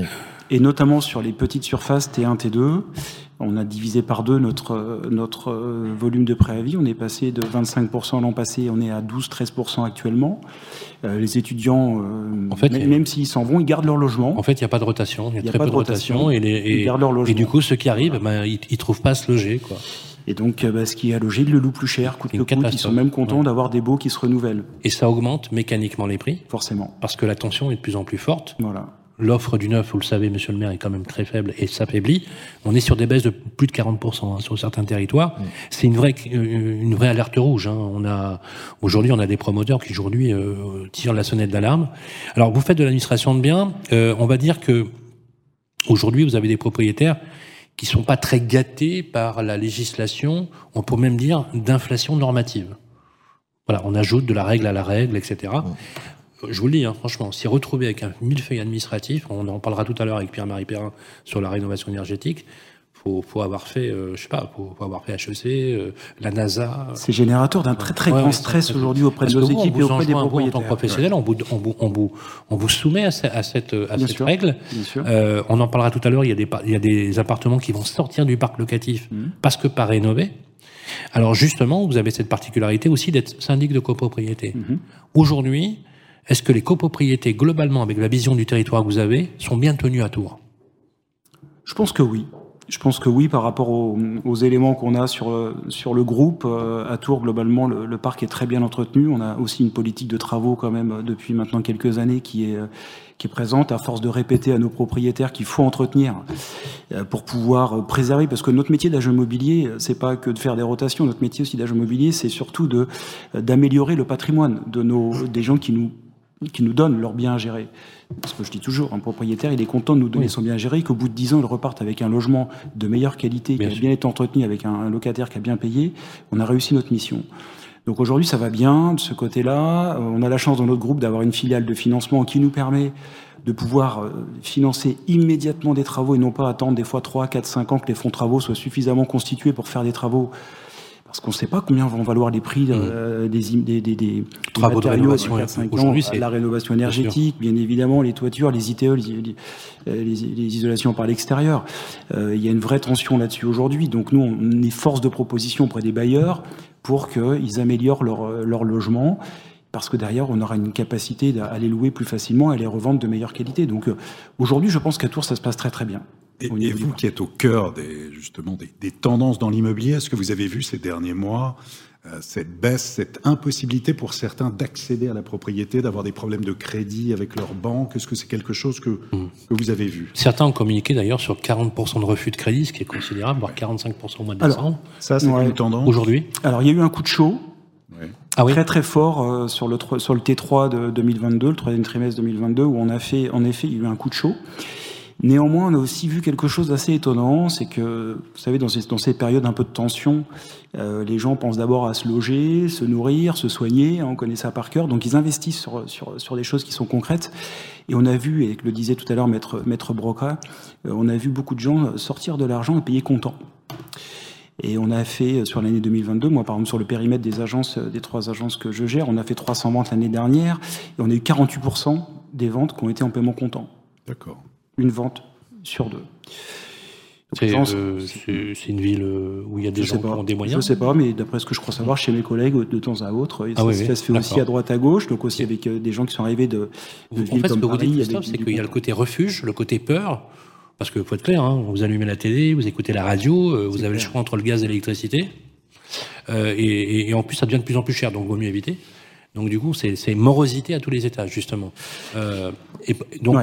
Et notamment sur les petites surfaces T1, T2, on a divisé par deux notre, notre volume de préavis. On est passé de 25% l'an passé, on est à 12-13% actuellement. Euh, les étudiants, euh, En fait, même, a- s'ils s'en vont, ils gardent leur logement. En fait, il n'y a pas de rotation, il y a, Il y a très pas peu de rotation, rotation. et, les, et, Ils gardent leur logement. et du coup, ceux qui arrivent, ben, ils ne trouvent pas à se loger. Quoi. Et donc, euh, bah, ce qui est à loger, le louent plus cher, coûte que coûte. Ils sont même contents Ouais. d'avoir des baux qui se renouvellent, Et ça augmente mécaniquement les prix, forcément. parce que la tension est de plus en plus forte. Voilà. L'offre du neuf, vous le savez, monsieur le maire, est quand même très faible et s'affaiblit. On est sur des baisses de plus de 40% hein, sur certains territoires. C'est une vraie, euh, une vraie alerte rouge. Hein. On a aujourd'hui, on a des promoteurs qui aujourd'hui euh, tirent la sonnette d'alarme. Alors, vous faites de l'administration de biens. Euh, on va dire que aujourd'hui, vous avez des propriétaires qui sont pas très gâtés par la législation. On peut même dire d'inflation normative. Voilà, on ajoute de la règle à la règle, etc. Je vous le dis, hein, franchement, s'y retrouver avec un millefeuille administratif, on en parlera tout à l'heure avec Pierre-Marie Perrin sur la rénovation énergétique, faut, faut avoir fait, euh, je sais pas, faut, faut avoir fait HEC, euh, la NASA. C'est générateur d'un très très Ouais, grand stress aujourd'hui auprès de nos équipes et auprès des en propriétaires. tant que professionnel, on vous, on vous, on vous, on vous soumet à, ce- à cette, à Bien cette sûr. règle. Euh, on en parlera tout à l'heure. Il y a des, par- il y a des appartements qui vont sortir du parc locatif Mhm. parce que pas rénovés. Alors justement, vous avez cette particularité aussi d'être syndic de copropriété. Mhm. Aujourd'hui, est-ce que les copropriétés, globalement, avec la vision du territoire que vous avez, sont bien tenues à Tours? Je pense que oui. Je pense que oui, par rapport aux, éléments qu'on a sur, le groupe. euh, à Tours, globalement, le, parc est très bien entretenu. On a aussi une politique de travaux quand même depuis maintenant quelques années qui est, euh, présente, à force de répéter à nos propriétaires qu'il faut entretenir euh, pour pouvoir préserver. Parce que notre métier d'agent immobilier, c'est pas que de faire des rotations. Notre métier aussi d'agent immobilier, c'est surtout d'améliorer le patrimoine des gens qui nous qui nous donnent leurs biens à gérer. Ce que je dis toujours, un propriétaire, il est content de nous donner Oui. son bien à gérer, qu'au bout de 10 ans, il reparte avec un logement de meilleure qualité, Bien qui a bien été entretenu avec un, locataire qui a bien payé. On a réussi notre mission. Donc aujourd'hui, ça va bien de ce côté-là. Euh, On a la chance dans notre groupe d'avoir une filiale de financement qui nous permet de pouvoir euh, financer immédiatement des travaux et non pas attendre des fois 3, 4, 5 ans que les fonds travaux soient suffisamment constitués pour faire des travaux. Parce qu'on ne sait pas combien vont valoir les prix euh, des, im- des, des, des Mmh. Travaux de rénovation, sur 4, 5 ans, aujourd'hui, c'est- la rénovation énergétique, bien évidemment, les toitures, les ITE, les, les- isolations par l'extérieur. Euh, il y a une vraie tension là-dessus aujourd'hui. Donc nous, on est force de proposition auprès des bailleurs pour qu'ils améliorent leur, euh, leur logement. Parce que derrière, on aura une capacité à les louer plus facilement et à les revendre de meilleure qualité. Donc euh, aujourd'hui, je pense qu'à Tours, ça se passe très très bien. Et, vous qui êtes au cœur des, justement des, des tendances dans l'immobilier, est-ce que vous avez vu ces derniers mois euh, cette baisse, cette impossibilité pour certains d'accéder à la propriété, d'avoir des problèmes de crédit avec leur banque? Est-ce que c'est quelque chose que, Mm. que vous avez vu? Certains ont communiqué d'ailleurs sur 40% de refus de crédit, ce qui est considérable, voire 45% au mois de Alors, décembre. Ça, c'est Ouais. une tendance Aujourd'hui? Alors, il y a eu un coup de chaud Ouais. Ah oui? très très fort euh, sur, le, sur le T3 de 2022, le troisième trimestre 2022, où on a fait, en effet, il y a eu un coup de chaud. Néanmoins, on a aussi vu quelque chose d'assez étonnant, c'est que, vous savez, dans ces, dans ces périodes un peu de tension, euh, les gens pensent d'abord à se loger, se nourrir, se soigner, hein, on connaît ça par cœur, donc ils investissent sur, sur, sur, des choses qui sont concrètes. Et on a vu, et le disait tout à l'heure Maître, Maître Broca, euh, on a vu beaucoup de gens sortir de l'argent et payer comptant. Et on a fait sur l'année 2022, moi par exemple sur le périmètre des agences, des trois agences que je gère, on a fait 300 ventes l'année dernière et on a eu 48% des ventes qui ont été en paiement comptant. D'accord une vente sur deux. Euh, c'est une ville euh, où il y a des gens qui ont des moyens Je ne sais pas, mais d'après ce que je crois savoir chez mes collègues, de temps à autre, ah ça, se fait aussi à droite à gauche, donc aussi avec euh, des gens qui sont arrivés de, de villes comme Paris. c'est qu'il y a le côté refuge, le côté peur, parce qu'il faut être clair, hein, vous allumez la télé, vous écoutez la radio, vous avez le choix entre le gaz et l'électricité, et, et, en plus ça devient de plus en plus cher, donc vaut mieux éviter. Donc du coup, c'est morosité à tous les étages, justement. Euh, et donc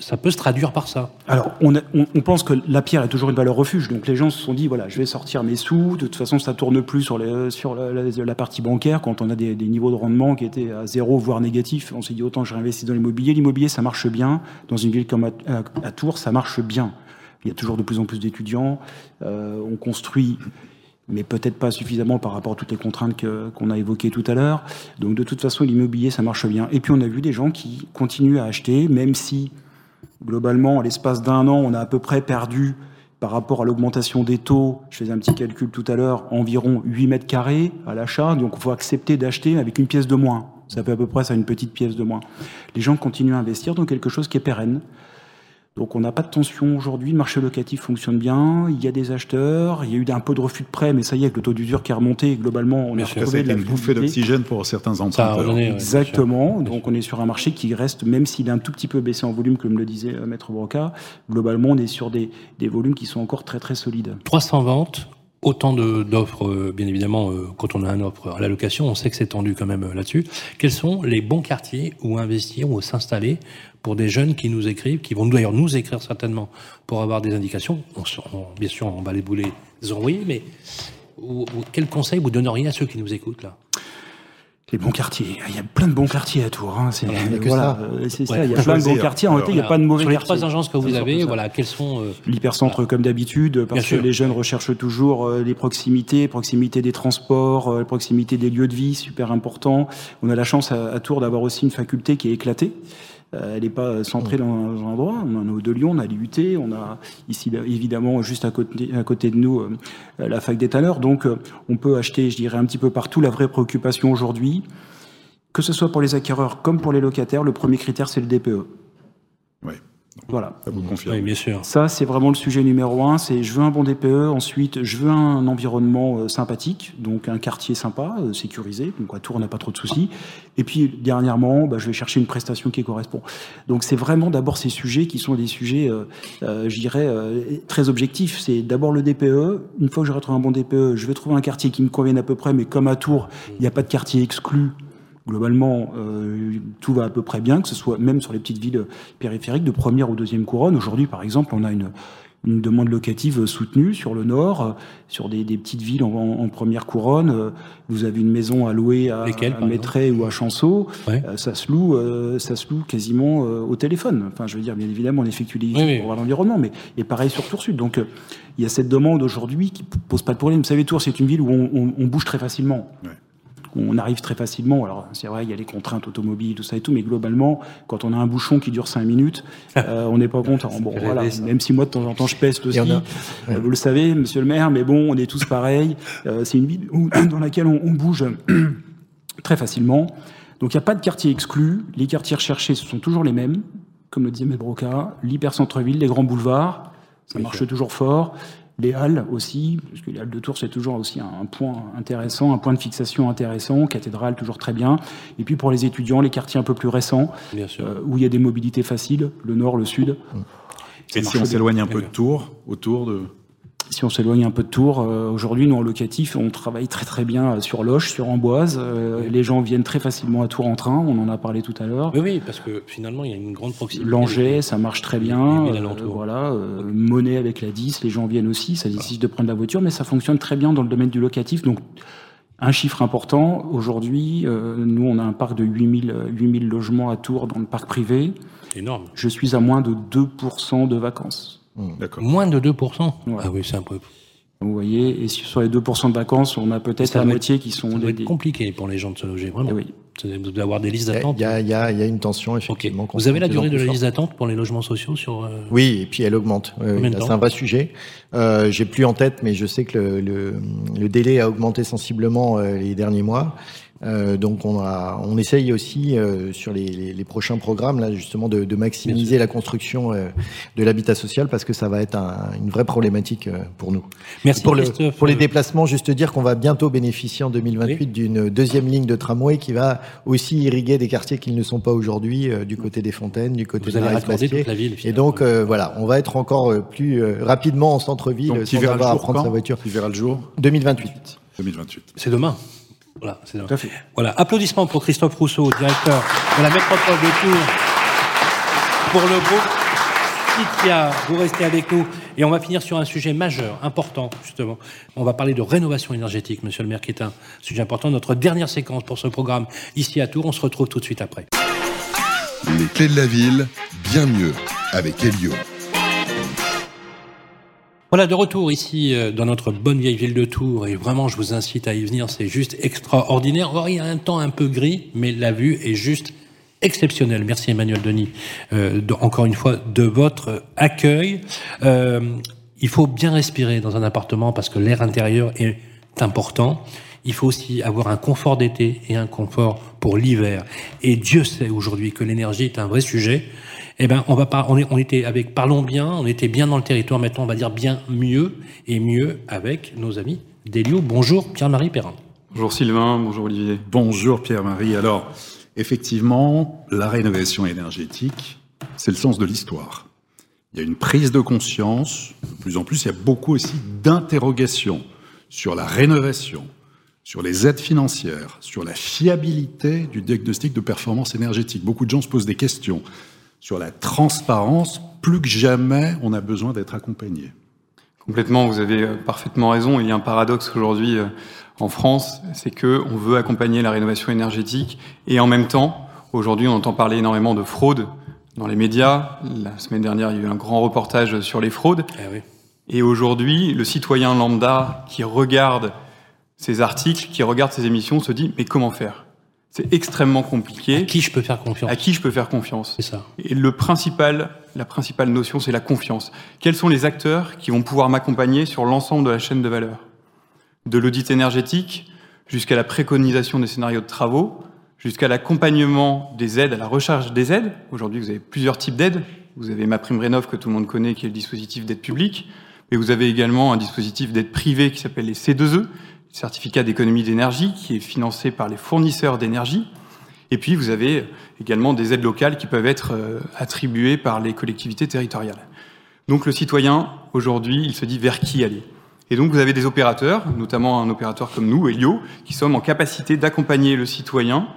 ça peut se traduire par ça. Alors, on, on, pense que la pierre est toujours une valeur refuge. Donc les gens se sont dit, voilà, je vais sortir mes sous. De toute façon, ça tourne plus sur, les, sur la, la, partie bancaire. Quand on a des, des, niveaux de rendement qui étaient à zéro, voire négatifs, on s'est dit, autant je réinvestis dans l'immobilier. L'immobilier, ça marche bien. Dans une ville comme à, Tours, ça marche bien. Il y a toujours de plus en plus d'étudiants. Euh, on construit mais peut-être pas suffisamment par rapport à toutes les contraintes qu'on a évoquées tout à l'heure. Donc de toute façon, l'immobilier, ça marche bien. Et puis on a vu des gens qui continuent à acheter, même si globalement, à l'espace d'un an, on a à peu près perdu par rapport à l'augmentation des taux, je faisais un petit calcul tout à l'heure, environ 8 mètres carrés à l'achat, donc il faut accepter d'acheter avec une pièce de moins. Ça fait à peu près ça, une petite pièce de moins. Les gens continuent à investir dans quelque chose qui est pérenne, donc on n'a pas de tension aujourd'hui, le marché locatif fonctionne bien, il y a des acheteurs, il y a eu un peu de refus de prêt, mais ça y est, avec le taux d'usure qui est remonté, globalement, on a retrouvé de la une bouffée d'oxygène pour certains emprunteurs. Exactement, donc on est sur un marché qui reste, même s'il est un tout petit peu baissé en volume, comme le disait euh, Maître Broca, globalement on est sur des, des volumes qui sont encore très très solides. 300 ventes, autant d'offres, euh, bien évidemment, euh, quand on a une offre à la location, on sait que c'est tendu quand même là-dessus. Quels sont les bons quartiers où investir ou s'installer pour des jeunes qui nous écrivent, qui vont d'ailleurs nous écrire certainement pour avoir des indications? bien sûr, on va les bouler, les envoyer, mais quel conseil vous donneriez à ceux qui nous écoutent là? Les bons quartiers. Il y a plein de bons quartiers à Tours. Hein. C'est voilà, c'est ça. Il y a plein de bons quartiers. En réalité, il n'y a pas de mauvais quartiers. Sur les trois agences que vous avez, voilà, quels sont euh, l'hypercentre comme d'habitude, parce que les jeunes recherchent toujours euh, les proximités, proximité des transports, euh, proximité des lieux de vie, super important. On a la chance à, à Tours d'avoir aussi une faculté qui est éclatée. Euh, elle n'est pas centrée dans un endroit. On en a de Lyon, on a l'IUT, on a ici évidemment juste à côté, à côté de nous euh, la fac des tanneurs. Donc euh, on peut acheter, je dirais, un petit peu partout. La vraie préoccupation aujourd'hui, que ce soit pour les acquéreurs comme pour les locataires, le premier critère c'est le DPE. Oui. Voilà. Ça vous confirme. Oui, bien sûr. Ça, c'est vraiment le sujet numéro un. C'est je veux un bon DPE. Ensuite, je veux un environnement euh, sympathique, donc un quartier sympa, euh, sécurisé. Donc à Tours, on n'a pas trop de soucis. Et puis dernièrement, bah, je vais chercher une prestation qui correspond. Donc c'est vraiment d'abord ces sujets qui sont des sujets, euh, je dirais, très objectifs. C'est d'abord le DPE. Une fois que j'aurai trouvé un bon DPE, je vais trouver un quartier qui me convienne à peu près. Mais comme à Tours, il n'y a pas de quartier exclu globalement, euh, tout va à peu près bien, que ce soit même sur les petites villes périphériques de première ou deuxième couronne. Aujourd'hui, par exemple, on a une, une demande locative soutenue sur le nord, euh, sur des, des petites villes en, en, première couronne. Euh, vous avez une maison à louer à, à ou à Chanceau, ça se loue, ça se loue quasiment au téléphone. Enfin, je veux dire, bien évidemment, on effectue des oui, pour voir l'environnement, mais et pareil sur Tour Sud. Donc, il y a cette demande aujourd'hui qui pose pas de problème. Vous savez, Tours, c'est une ville où on, on, on bouge très facilement on arrive très facilement. Alors c'est vrai, il y a les contraintes automobiles, tout ça et tout, mais globalement, quand on a un bouchon qui dure 5 minutes, euh, on n'est pas content. Bon, voilà, même si moi de temps en temps je peste aussi, euh, vous le savez, Monsieur le Maire, mais bon, on est tous pareils. Euh, c'est une ville dans laquelle on, bouge *clears throat* très facilement. Donc il n'y a pas de quartier exclu. Les quartiers recherchés, ce sont toujours les mêmes, comme le disait Medbroca, l'hyper-centre-ville, les grands boulevards, ça marche toujours fort les halles aussi, parce que les halles de Tours, c'est toujours aussi un point intéressant, un point de fixation intéressant, cathédrale toujours très bien. Et puis pour les étudiants, les quartiers un peu plus récents, euh, où il y a des mobilités faciles, le nord, le sud. Et si on s'éloigne un peu de Tours, autour de si on s'éloigne un peu de Tours, euh, aujourd'hui, nous, en locatif, on travaille très très bien sur Loche, sur Amboise. Euh, les gens viennent très facilement à Tours en train, on en a parlé tout à l'heure. Oui, oui, parce que finalement, il y a une grande proximité. Langeais, ça marche très bien. Euh, voilà, Monnaie avec la 10, les gens viennent aussi, ça décide de prendre la voiture, mais ça fonctionne très bien dans le domaine du locatif. Donc, Un chiffre important, aujourd'hui, nous, on a un parc de 8000, 8000 logements à Tours dans le parc privé. Énorme. Je suis à moins de 2% de vacances. D'accord. Moins de 2% Ah oui, c'est un peu... Vous voyez, et sur les 2% de vacances, on a peut-être la moitié qui sont... Ça doit être compliqué pour les gens de se loger, vraiment. Eh oui. Vous devez avoir des listes d'attente. Il y, il y, a une tension, effectivement. Vous avez la durée de la liste d'attente pour les logements sociaux sur... Euh, oui, et puis elle augmente. c'est un vrai sujet. Euh, J'ai plus en tête, mais je sais que le, le, le délai a augmenté sensiblement euh, les derniers mois. Euh, donc on, a, on essaye aussi euh, sur les, les, les, prochains programmes là justement de, de maximiser la construction euh, de l'habitat social parce que ça va être un, une vraie problématique euh, pour nous. Merci pour, le, pour les déplacements, juste dire qu'on va bientôt bénéficier en 2028 oui. d'une deuxième ligne de tramway qui va aussi irriguer des quartiers qui ne sont pas aujourd'hui euh, du côté des Fontaines, du côté Vous de la la ville. Et donc voilà, on va être encore plus rapidement en centre-ville sans avoir à prendre sa voiture. Qui verra le jour 2028. 2028. C'est demain. Voilà, c'est Tout à fait. Voilà, applaudissements pour Christophe Rousseau, directeur de la métropole de Tours, pour le groupe. Vous restez avec nous et on va finir sur un sujet majeur, important justement. On va parler de rénovation énergétique, Monsieur le maire, qui est un sujet important. Notre dernière séquence pour ce programme ici à Tours. On se retrouve tout de suite après. Les clés de la ville, bien mieux avec Elio. Voilà, de retour ici dans notre bonne vieille ville de Tours, et vraiment je vous incite à y venir, c'est juste extraordinaire. Alors, il y a un temps un peu gris, mais la vue est juste exceptionnelle. Merci Emmanuel Denis, euh, encore une fois, de votre accueil. Euh, il faut bien respirer dans un appartement parce que l'air intérieur est important. Il faut aussi avoir un confort d'été et un confort pour l'hiver. Et Dieu sait aujourd'hui que l'énergie est un vrai sujet. Eh ben, on va pas, on, est, on était avec Parlons bien, on était bien dans le territoire. Maintenant, on va dire bien mieux et mieux avec nos amis d'Elio. Bonjour Pierre-Marie Perrin. Bonjour Sylvain, bonjour Olivier. Bonjour Pierre-Marie. Alors, effectivement, la rénovation énergétique, c'est le sens de l'histoire. Il y a une prise de conscience. De plus en plus, il y a beaucoup aussi d'interrogations sur la rénovation, sur les aides financières, sur la fiabilité du diagnostic de performance énergétique. Beaucoup de gens se posent des questions sur la transparence, plus que jamais, on a besoin d'être accompagné. Complètement, vous avez parfaitement raison. Il y a un paradoxe aujourd'hui en France, c'est que on veut accompagner la rénovation énergétique et en même temps, aujourd'hui, on entend parler énormément de fraude dans les médias. La semaine dernière, il y a eu un grand reportage sur les fraudes. Eh oui. Et aujourd'hui, le citoyen lambda qui regarde ces articles, qui regarde ces émissions, se dit mais comment faire? C'est extrêmement compliqué. À qui je peux faire confiance À qui je peux faire confiance C'est ça. Et le principal, la principale notion, c'est la confiance. Quels sont les acteurs qui vont pouvoir m'accompagner sur l'ensemble de la chaîne de valeur? De l'audit énergétique jusqu'à la préconisation des scénarios de travaux, jusqu'à l'accompagnement des aides, à la recharge des aides. Aujourd'hui, vous avez plusieurs types d'aides. Vous avez ma prime rénov que tout le monde connaît, qui est le dispositif d'aide publique. Mais vous avez également un dispositif d'aide privée qui s'appelle les C2E, certificat d'économie d'énergie qui est financé par les fournisseurs d'énergie. Et puis, vous avez également des aides locales qui peuvent être attribuées par les collectivités territoriales. Donc, le citoyen, aujourd'hui, il se dit vers qui aller. Et donc, vous avez des opérateurs, notamment un opérateur comme nous, Elio, qui sommes en capacité d'accompagner le citoyen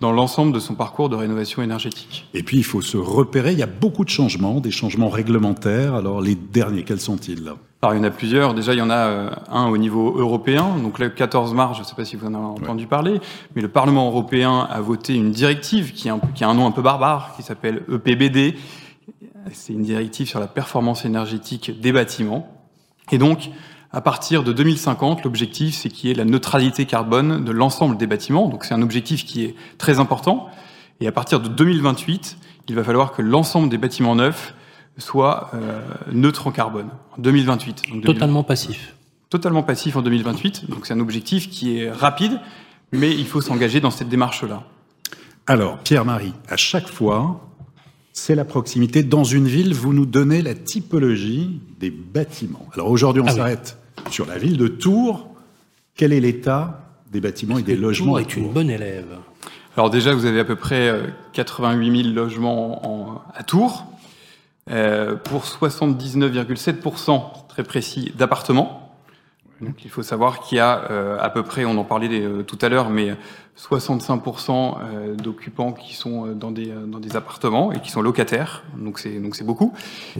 dans l'ensemble de son parcours de rénovation énergétique. Et puis, il faut se repérer. Il y a beaucoup de changements, des changements réglementaires. Alors, les derniers, quels sont-ils? Alors, il y en a plusieurs. Déjà, il y en a euh, un au niveau européen. Donc, le 14 mars, je ne sais pas si vous en avez entendu ouais. parler, mais le Parlement européen a voté une directive qui a un, qui a un nom un peu barbare, qui s'appelle EPBD. C'est une directive sur la performance énergétique des bâtiments. Et donc, à partir de 2050, l'objectif, c'est qu'il y ait la neutralité carbone de l'ensemble des bâtiments. Donc, c'est un objectif qui est très important. Et à partir de 2028, il va falloir que l'ensemble des bâtiments neufs soit euh, neutre en carbone en 2028. Donc Totalement passif. Totalement passif en 2028. Donc c'est un objectif qui est rapide, mais il faut s'engager dans cette démarche-là. Alors, Pierre-Marie, à chaque fois, c'est la proximité. Dans une ville, vous nous donnez la typologie des bâtiments. Alors aujourd'hui, on ah s'arrête oui. sur la ville de Tours. Quel est l'état des bâtiments et des logements Tours est une bonne élève. Alors déjà, vous avez à peu près 88 000 logements en, à Tours, euh, pour 79,7% très précis d'appartements. Donc il faut savoir qu'il y a euh, à peu près, on en parlait euh, tout à l'heure, mais 65% euh, d'occupants qui sont dans des, dans des appartements et qui sont locataires. Donc c'est donc c'est beaucoup.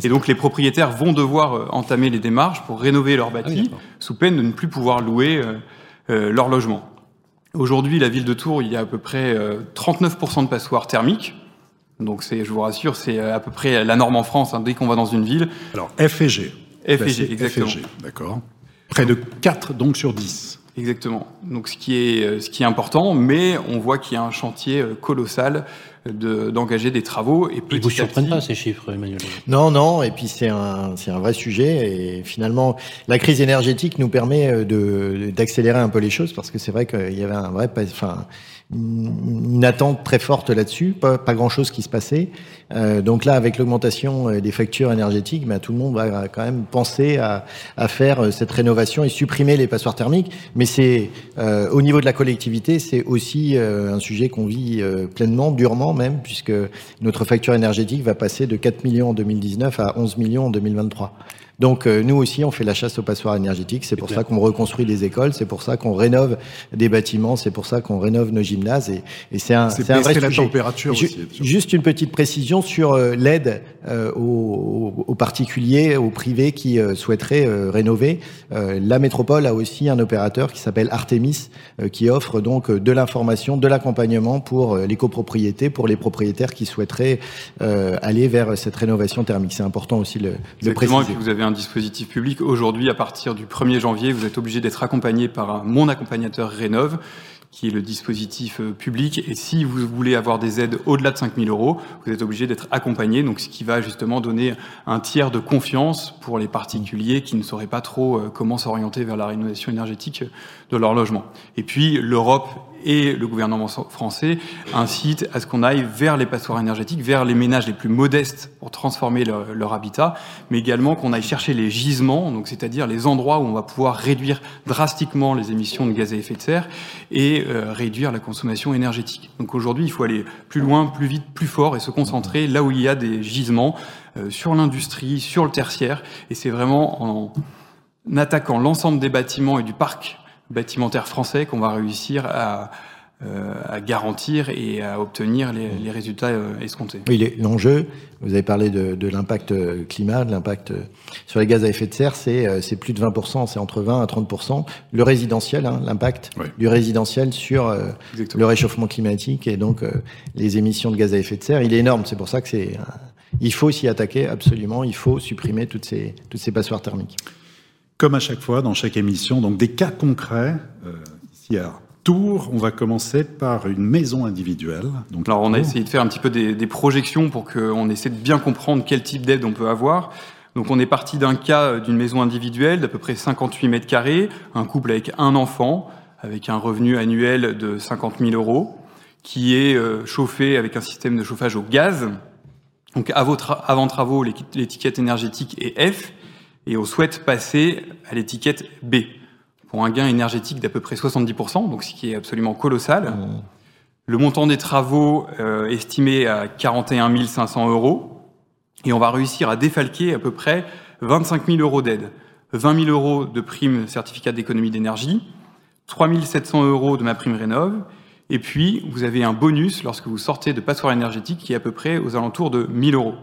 Et donc les propriétaires vont devoir entamer les démarches pour rénover leur bâti, ah oui, sous peine de ne plus pouvoir louer leur logement. Aujourd'hui, la ville de Tours, il y a à peu près 39% de passoires thermiques. Donc, c'est, je vous rassure, c'est à peu près la norme en France, hein, dès qu'on va dans une ville. Alors, F et G. F et G, exactement. D'accord. Près de 4 donc sur 10. Exactement. Donc ce qui est ce qui est important, mais on voit qu'il y a un chantier colossal d'engager des travaux. Et Ils vous surprennent pas ces chiffres, Emmanuel Non, non. Et puis c'est un c'est un vrai sujet. Et finalement, la crise énergétique nous permet de d'accélérer un peu les choses parce que c'est vrai qu'il y avait un vrai enfin une attente très forte là-dessus, pas, pas grand-chose qui se passait. Euh, donc là, avec l'augmentation euh, des factures énergétiques, bah, tout le monde va quand même penser à, à, faire euh, cette rénovation et supprimer les passoires thermiques. Mais c'est euh, au niveau de la collectivité, c'est aussi euh, un sujet qu'on vit pleinement, durement même, puisque notre facture énergétique va passer de 4 millions en 2019 à 11 millions en 2023. Donc euh, nous aussi, on fait la chasse aux passoires énergétiques. C'est pour ça qu'on reconstruit des écoles, c'est pour ça qu'on rénove des bâtiments, c'est pour ça qu'on rénove nos gymnases. Et, et c'est un, c'est un vrai la température aussi. Juste une petite précision sur euh, l'aide euh, aux, aux, particuliers, aux privés qui euh, souhaiteraient euh, rénover. la métropole a aussi un opérateur qui s'appelle Artemis, qui offre donc de l'information, de l'accompagnement pour les copropriétés, pour les propriétaires qui souhaiteraient aller vers cette rénovation thermique. C'est important aussi le, de préciser. Et puis vous avez un dispositif public. Aujourd'hui, à partir du 1er janvier, vous êtes obligé d'être accompagné par mon accompagnateur Rénov qui est le dispositif public. Et si vous voulez avoir des aides au-delà de 5 000 euros, vous êtes obligé d'être accompagné, donc ce qui va justement donner un tiers de confiance pour les particuliers qui ne sauraient pas trop comment s'orienter vers la rénovation énergétique de leur logement. Et puis l'Europe et le gouvernement français incitent à ce qu'on aille vers les passoires énergétiques, vers les ménages les plus modestes pour transformer leur, leur habitat, mais également qu'on aille chercher les gisements, donc c'est-à-dire les endroits où on va pouvoir réduire drastiquement les émissions de gaz à effet de serre et euh, réduire la consommation énergétique. Donc aujourd'hui, il faut aller plus loin, plus vite, plus fort et se concentrer là où il y a des gisements euh, sur l'industrie, sur le tertiaire, et c'est vraiment en attaquant l'ensemble des bâtiments et du parc bâtimentaire français qu'on va réussir à, euh, à, garantir et à obtenir les, les résultats euh, escomptés. Oui, l'enjeu, vous avez parlé de, de l'impact climat, de l'impact sur les gaz à effet de serre, c'est plus de 20%, c'est entre 20 à 30%. Le résidentiel, hein, l'impact oui. du résidentiel sur euh, le réchauffement climatique et donc les émissions de gaz à effet de serre, il est énorme. C'est pour ça que c'est... il faut s'y attaquer absolument, il faut supprimer toutes ces, toutes ces passoires thermiques. Comme à chaque fois, dans chaque émission, donc des cas concrets. Euh, ici à Tours, on va commencer par une maison individuelle. Donc, Alors, on a essayé de faire un petit peu des, des projections pour qu'on essaie de bien comprendre quel type d'aide on peut avoir. Donc, on est parti d'un cas d'une maison individuelle d'à peu près 58 mètres carrés, un couple avec un enfant, avec un revenu annuel de 50 000 euros, qui est euh, chauffé avec un système de chauffage au gaz. Donc, avant travaux, l'étiquette énergétique est F et on souhaite passer à l'étiquette B pour un gain énergétique d'à peu près 70%, donc ce qui est absolument colossal. Mmh. Le montant des travaux euh, estimé à 41 500 euros et on va réussir à défalquer à peu près 25 000 euros d'aide. 20 000 euros de prime certificat d'économie d'énergie, 3 700 euros de ma prime rénov, et puis vous avez un bonus lorsque vous sortez de passoire énergétique qui est à peu près aux alentours de 1000 euros.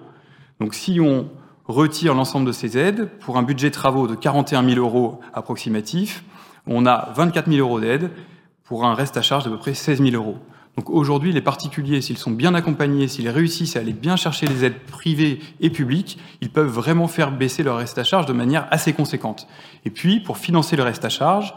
Donc si on retire l'ensemble de ces aides, pour un budget de travaux de 41 000 euros approximatif, on a 24 000 euros d'aide pour un reste à charge d'à peu près 16 000 euros. Donc aujourd'hui, les particuliers, s'ils sont bien accompagnés, s'ils réussissent à aller bien chercher les aides privées et publiques, ils peuvent vraiment faire baisser leur reste à charge de manière assez conséquente. Et puis, pour financer le reste à charge,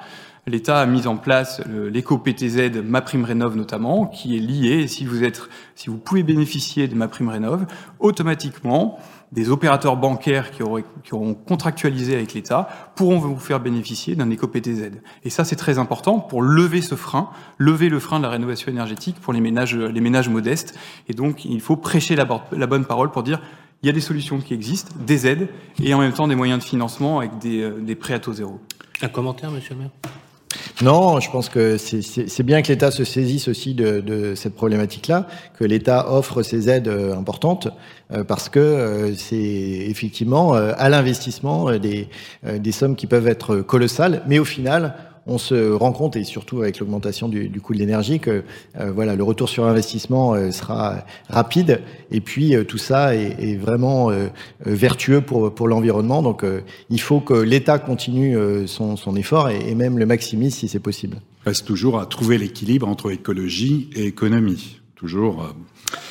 l'État a mis en place l'éco-PTZ Ma Prime Rénov notamment, qui est lié, si vous êtes, si vous pouvez bénéficier de Ma Prime Rénov, automatiquement, des opérateurs bancaires qui, auront contractualisé avec l'État pourront vous faire bénéficier d'un éco-PTZ. Et ça, c'est très important pour lever ce frein, lever le frein de la rénovation énergétique pour les ménages, modestes. Et donc, il faut prêcher la, bonne parole pour dire il y a des solutions qui existent, des aides, et en même temps des moyens de financement avec des, des prêts à taux zéro. Un commentaire, monsieur le maire? Non, je pense que c'est bien que l'État se saisisse aussi de, cette problématique-là, que l'État offre ces aides importantes, euh, parce que euh, c'est effectivement euh, à l'investissement des sommes qui peuvent être colossales, mais au final, on se rend compte, et surtout avec l'augmentation du, du, coût de l'énergie, que euh, voilà, le retour sur investissement euh, sera rapide, et puis euh, tout ça est, est vraiment vertueux pour, pour l'environnement. Donc il faut que l'État continue son, son, effort et, et, même le maximise si c'est possible. reste toujours à trouver l'équilibre entre écologie et économie. Toujours. Euh,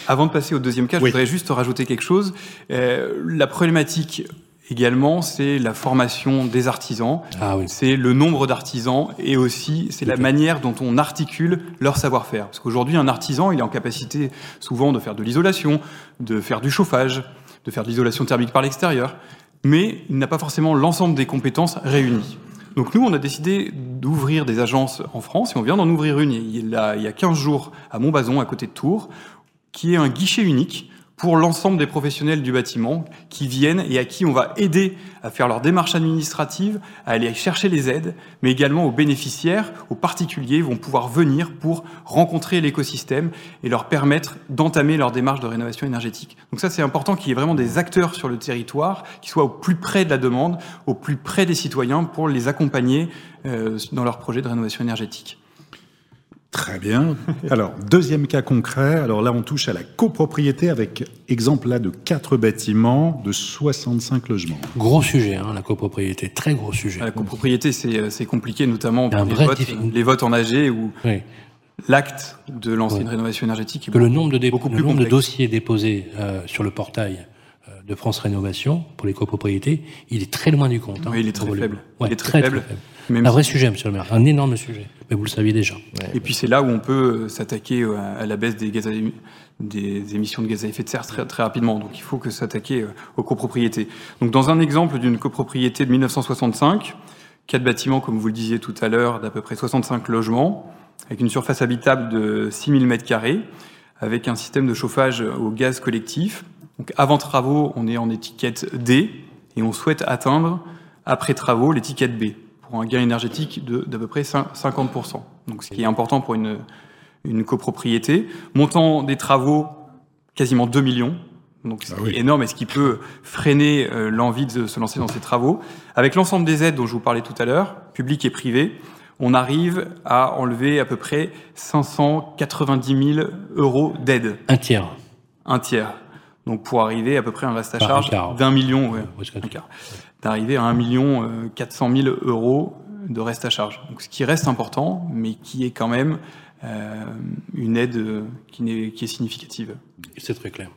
Avant de passer au deuxième cas, je voudrais juste rajouter quelque chose. Euh, la problématique également, c'est la formation des artisans. Ah oui. C'est le nombre d'artisans et aussi c'est la manière dont on articule leur savoir-faire. Parce qu'aujourd'hui, un artisan, il est en capacité souvent de faire de l'isolation, de faire du chauffage, de faire de l'isolation thermique par l'extérieur, mais il n'a pas forcément l'ensemble des compétences réunies. Donc nous, on a décidé d'ouvrir des agences en France et on vient d'en ouvrir une il y, a, il y a 15 jours à Montbazon, à côté de Tours, qui est un guichet unique pour l'ensemble des professionnels du bâtiment qui viennent et à qui on va aider à faire leur démarche administrative, à aller chercher les aides, mais également aux bénéficiaires, aux particuliers vont pouvoir venir pour rencontrer l'écosystème et leur permettre d'entamer leur démarche de rénovation énergétique. Donc ça, c'est important qu'il y ait vraiment des acteurs sur le territoire qui soient au plus près de la demande, au plus près des citoyens pour les accompagner euh, dans leur projet de rénovation énergétique. Très bien. Alors, deuxième cas concret. Alors là, on touche à la copropriété avec exemple là de quatre bâtiments de 65 logements. Gros sujet, hein, la copropriété. Très gros sujet. La copropriété, c'est compliqué, notamment pour les votes, les votes, en AG où l'acte de lancer une rénovation énergétique est que le nombre de, beaucoup le nombre de dossiers déposés euh, sur le portail euh, de France Rénovation pour les copropriétés, il est très loin du compte. Hein, oui, il est très faible. il est très, faible. un vrai sujet, monsieur le maire, un énorme sujet. Mais vous le saviez déjà. Et puis c'est là où on peut euh, s'attaquer euh, à la baisse des, gaz des émissions de gaz à effet de serre très, très rapidement. Donc il faut que s'attaquer euh, aux copropriétés. Donc dans un exemple d'une copropriété de 1965, quatre bâtiments, comme vous le disiez tout à l'heure, d'à peu près 65 logements, avec une surface habitable de 6000 m2, avec un système de chauffage au gaz collectif. Donc avant travaux, on est en étiquette D et on souhaite atteindre, après travaux, l'étiquette B pour un gain énergétique d'à peu près 50%. Donc, ce qui est important pour une, une copropriété. Montant des travaux, quasiment 2 millions. Donc, c'est ah énorme et ce qui peut freiner euh, l'envie de se lancer dans ces travaux. Avec l'ensemble des aides dont je vous parlais tout à l'heure, publiques et privées, on arrive à enlever à peu près 590 000 euros d'aide. Un tiers. Un tiers. Donc pour arriver à peu près à un reste à charge d'un million, ouais, d'arriver à 1 million 400 000 euros de reste à charge. Donc, ce qui reste important, mais qui est quand même euh, une aide qui, est, qui est significative. C'est très clair.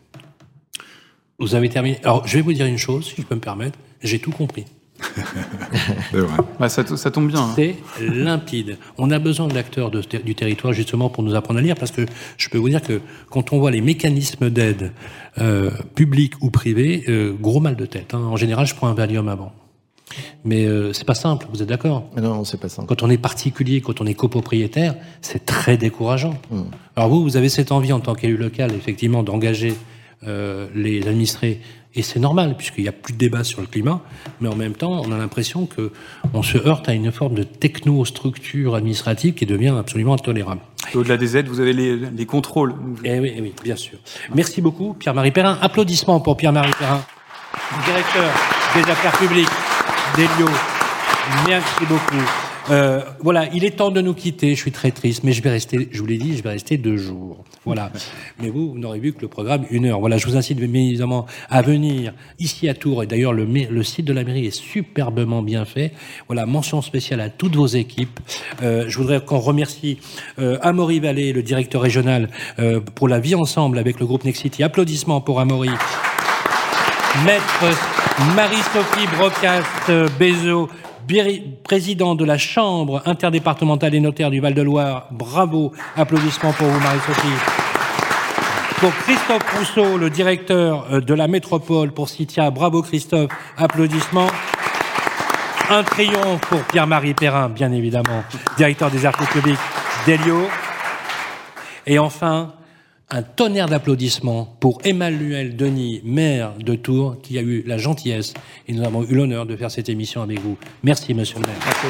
Vous avez terminé. Alors, je vais vous dire une chose, si je peux me permettre. J'ai tout compris. *laughs* Bah, ça, ça, tombe bien. Hein. C'est limpide. On a besoin d'acteurs du territoire justement pour nous apprendre à lire parce que je peux vous dire que quand on voit les mécanismes d'aide euh, publics ou privés, euh, gros mal de tête. Hein. En général, je prends un Valium avant. Mais euh, c'est pas simple, vous êtes d'accord? Non, c'est pas simple. Quand on est particulier, quand on est copropriétaire, c'est très décourageant. Hmm. Alors vous, vous avez cette envie en tant qu'élu local, effectivement, d'engager euh, les administrés et c'est normal, puisqu'il n'y a plus de débat sur le climat, mais en même temps, on a l'impression que on se heurte à une forme de technostructure administrative qui devient absolument intolérable. Au-delà des aides, vous avez les, contrôles. Eh oui, eh oui, bien sûr. Merci beaucoup, Pierre-Marie Perrin. Applaudissements pour Pierre-Marie Perrin, directeur des affaires publiques d'Elio. Merci beaucoup. Euh, voilà, il est temps de nous quitter. Je suis très triste, mais je vais rester. Je vous l'ai dit, je vais rester deux jours. Voilà. mais vous, vous n'aurez vu que le programme une heure. Voilà, je vous incite bien évidemment à venir ici à Tours. Et d'ailleurs, le, site de la mairie est superbement bien fait. Voilà, mention spéciale à toutes vos équipes. Euh, je voudrais qu'on remercie euh, Amaury Vallée, le directeur régional, euh, pour la vie ensemble avec le groupe Nexity. Applaudissements pour Amaury. Maître Marie-Sophie Brocast-Bézo, président de la Chambre interdépartementale des notaires du Val-de-Loire. Bravo, applaudissements pour vous, Marie-Sophie. Pour Christophe Rousseau, le directeur euh, de la métropole pour Citia, bravo Christophe, applaudissements. Un triomphe pour Pierre-Marie Perrin, bien évidemment, directeur des arts publics d'Elio. Et enfin, un tonnerre d'applaudissements pour Emmanuel Denis, maire de Tours, qui a eu la gentillesse et nous avons eu l'honneur de faire cette émission avec vous. Merci, monsieur le maire. Merci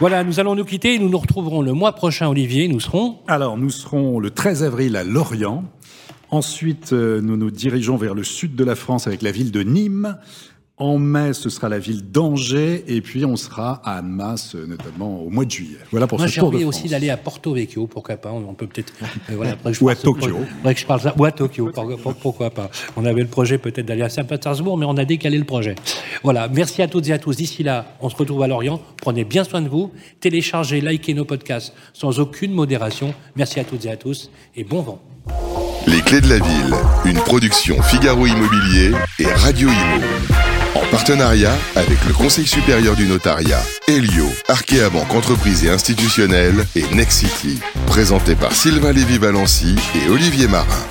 Voilà, nous allons nous quitter. Nous nous retrouverons le mois prochain, Olivier. Nous serons? Alors, nous serons le 13 avril à Lorient. Ensuite, euh, nous nous dirigeons vers le sud de la France avec la ville de Nîmes. En mai, ce sera la ville d'Angers et puis on sera à Annemasse, notamment au mois de juillet. Voilà pour Moi, ce j'ai tour de envie France. aussi d'aller à Porto Vecchio, pourquoi pas. On peut peut-être. euh, voilà, après, je *laughs* Ou à Tokyo. que je parle ça. Ou à Tokyo, pour- pour- pourquoi pas. On avait le projet peut-être d'aller à Saint-Pétersbourg, mais on a décalé le projet. Voilà, merci à toutes et à tous. D'ici là, on se retrouve à Lorient. Prenez bien soin de vous. Téléchargez, likez nos podcasts sans aucune modération. Merci à toutes et à tous et bon vent. Les clés de la ville, une production Figaro Immobilier et Radio Imo. En partenariat avec le Conseil supérieur du notariat, Helio, Arkea Banque Entreprise et Institutionnelle et Next City. Présenté par Sylvain Lévy-Valency et Olivier Marin.